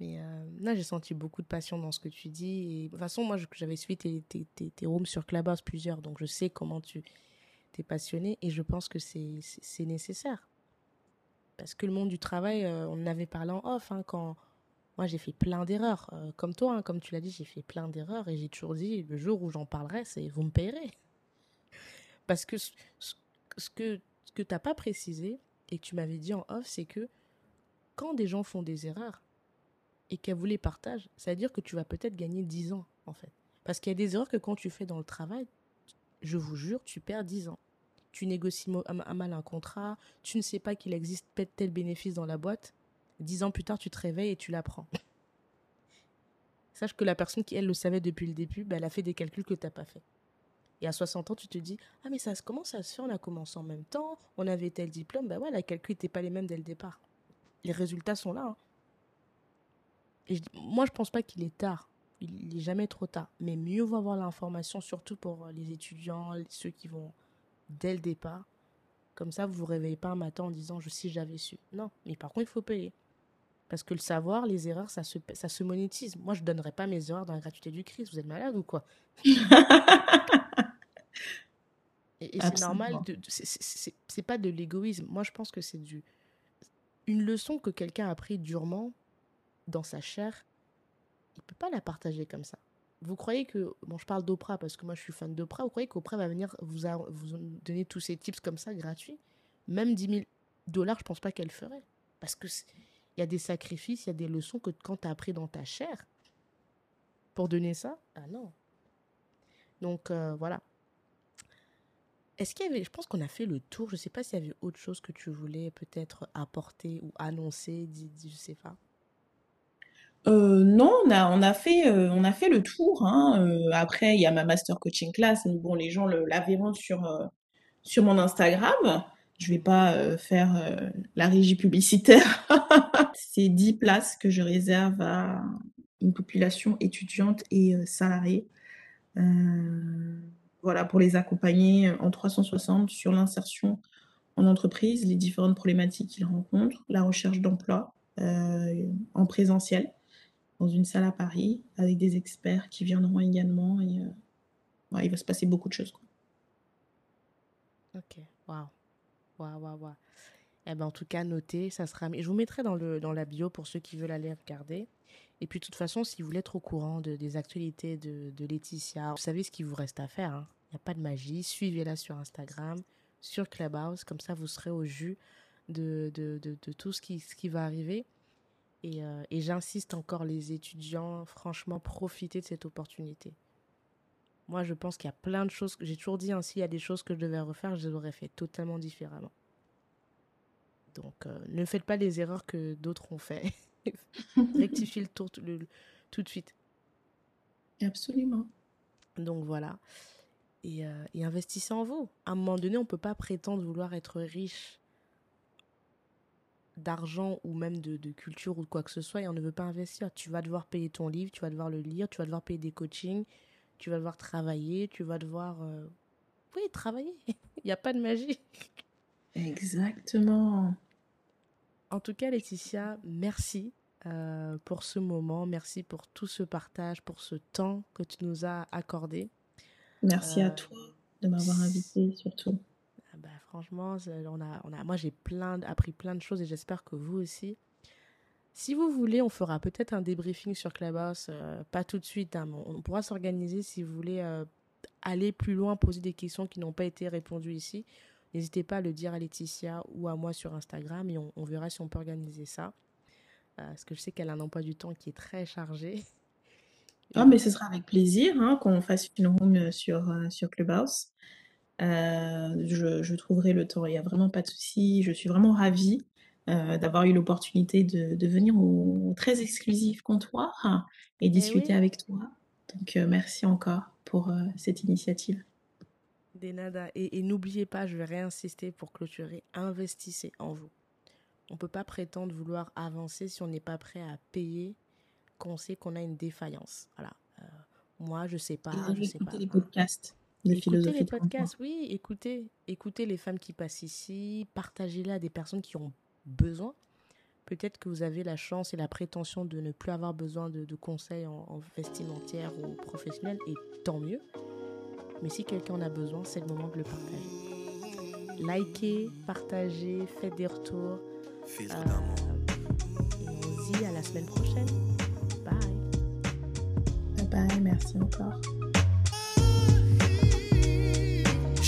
S1: Mais euh, là, j'ai senti beaucoup de passion dans ce que tu dis. Et, de toute façon, moi, j'avais suivi tes, tes, tes, tes rooms sur Clubhouse plusieurs, donc je sais comment tu, tu passionné et je pense que c'est nécessaire. Parce que le monde du travail, euh, on en avait parlé en off, hein, quand moi j'ai fait plein d'erreurs. Euh, comme toi, hein, comme tu l'as dit, j'ai fait plein d'erreurs et j'ai toujours dit, le jour où j'en parlerai, c'est vous me payerez. Parce que ce, que que tu n'as pas précisé et que tu m'avais dit en off, c'est que quand des gens font des erreurs et qu'elles vous les partagent, ça veut dire que tu vas peut-être gagner 10 ans, en fait. Parce qu'il y a des erreurs que quand tu fais dans le travail, je vous jure, tu perds 10 ans. Tu négocies à mal un contrat, tu ne sais pas qu'il existe tel bénéfice dans la boîte. 10 ans plus tard, tu te réveilles et tu l'apprends. Sache que la personne qui, elle, le savait depuis le début, bah, elle a fait des calculs que tu n'as pas fait. Et à 60 ans, tu te dis, ah mais ça, comment ça se fait? On a commencé en même temps, on avait tel diplôme, ben ouais, les calculs n'étaient pas les mêmes dès le départ. Les résultats sont là. Hein. Et moi, je pense pas qu'il est tard. Il n'est jamais trop tard. Mais mieux vaut avoir l'information, surtout pour les étudiants, ceux qui vont dès le départ. Comme ça, vous vous réveillez pas un matin en disant, je si j'avais su. Non, mais par contre, il faut payer. Parce que le savoir, les erreurs, ça se, ça se monétise. Moi, je ne donnerais pas mes erreurs dans la gratuité du Christ. Vous êtes malade ou quoi? Et, c'est normal, c'est pas de l'égoïsme. Moi, je pense que c'est du une leçon que quelqu'un a appris durement dans sa chair. Il peut pas la partager comme ça. Vous croyez que bon, je parle d'Oprah parce que moi je suis fan d'Oprah. Vous croyez qu'Oprah va venir vous, vous donner tous ces tips comme ça gratuits? Même 10 000 dollars, je pense pas qu'elle ferait. Parce que il y a des sacrifices, il y a des leçons que quand tu as appris dans ta chair pour donner ça, ah non. Donc euh, voilà. Est-ce qu'il y avait, je pense qu'on a fait le tour, je sais pas s'il y avait autre chose que tu voulais peut-être apporter ou annoncer, je ne sais pas.
S2: Euh, non, on a, on a fait, euh, on a fait le tour. Hein. Euh, après, il y a ma master coaching class. Bon, les gens le, la verront sur, sur mon Instagram. Je vais pas faire la régie publicitaire. C'est 10 places que je réserve à une population étudiante et salariée voilà, pour les accompagner en 360 sur l'insertion en entreprise, les différentes problématiques qu'ils rencontrent, la recherche d'emploi euh, en présentiel dans une salle à Paris avec des experts qui viendront également et euh, il va se passer beaucoup de choses.
S1: Ok, waouh, waouh, waouh, waouh. Eh ben, en tout cas, notez, ça sera. Je vous mettrai dans, le, dans la bio pour ceux qui veulent aller regarder. Et puis, de toute façon, si vous voulez être au courant de, des actualités de, de, Laetitia, vous savez ce qu'il vous reste à faire. Hein. Il n'y a pas de magie. Suivez-la sur Instagram, sur Clubhouse. Comme ça, vous serez au jus de, de, de tout ce qui, ce qui va arriver. Et, euh, et j'insiste encore, les étudiants, franchement, profitez de cette opportunité. Moi, je pense qu'il y a plein de choses. J'ai toujours dit ainsi, il y a des choses que je devais refaire, je les aurais fait totalement différemment. Donc, euh, ne faites pas les erreurs que d'autres ont fait. Rectifiez le tour tout de suite.
S2: Absolument.
S1: Donc voilà. Et, euh, et, investissez en vous. À un moment donné, on ne peut pas prétendre vouloir être riche d'argent ou même de, de, culture ou de quoi que ce soit et on ne veut pas investir. Tu vas devoir payer ton livre, tu vas devoir le lire, tu vas devoir payer des coachings, tu vas devoir travailler, tu vas devoir... Euh, oui, travailler. Il n'y a pas de magie.
S2: Exactement.
S1: En tout cas, Laetitia, merci euh, pour ce moment. Merci pour tout ce partage, pour ce temps que tu nous as accordé.
S2: Merci à euh, toi de m'avoir invité, surtout.
S1: Franchement, on a, on a, moi, j'ai plein, appris plein de choses et j'espère que vous aussi. Si vous voulez, on fera peut-être un débriefing sur Clubhouse, euh, pas tout de suite, hein, on pourra s'organiser si vous voulez aller plus loin, poser des questions qui n'ont pas été répondues ici. N'hésitez pas à le dire à Laetitia ou à moi sur Instagram et on, verra si on peut organiser ça. Euh, parce que je sais qu'elle a un emploi du temps qui est très chargé.
S2: Ah, mais ce sera avec plaisir hein, qu'on fasse une room euh, sur, euh, sur Clubhouse. Je, trouverai le temps, il n'y a vraiment pas de souci. Je suis vraiment ravie d'avoir eu l'opportunité de, venir au, très exclusif comptoir et eh discuter avec toi. Donc merci encore pour cette initiative.
S1: Et, n'oubliez pas, je vais réinsister pour clôturer, investissez en vous. On ne peut pas prétendre vouloir avancer si on n'est pas prêt à payer qu'on sait qu'on a une défaillance. Voilà. Euh, moi, je sais pas. je sais
S2: pas. les podcasts.
S1: Les écoutez les podcasts, oui. Écoutez, écoutez les femmes qui passent ici. Partagez-les à des personnes qui ont besoin. Peut-être que vous avez la chance et la prétention de ne plus avoir besoin de, conseils en, en vestimentaire ou professionnel, et tant mieux. Mais si quelqu'un en a besoin, c'est le moment de le partager. Likez, partagez, faites des retours. Euh, et on se dit à la semaine prochaine. Bye.
S2: Bye bye, merci encore.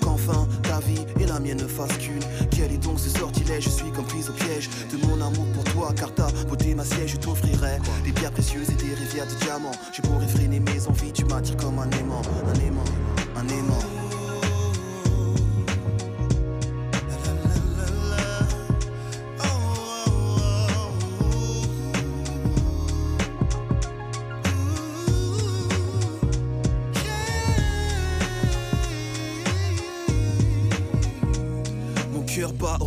S3: Qu'enfin ta vie et la mienne ne fassent qu'une. Quel est donc ce sortilège? Je suis comme prise au piège de mon amour pour toi. Car ta beauté, ma siège, je t'offrirai des pierres précieuses et des rivières de diamants. Je pourrais freiner mes envies, tu m'attires comme un aimant, un aimant, un aimant.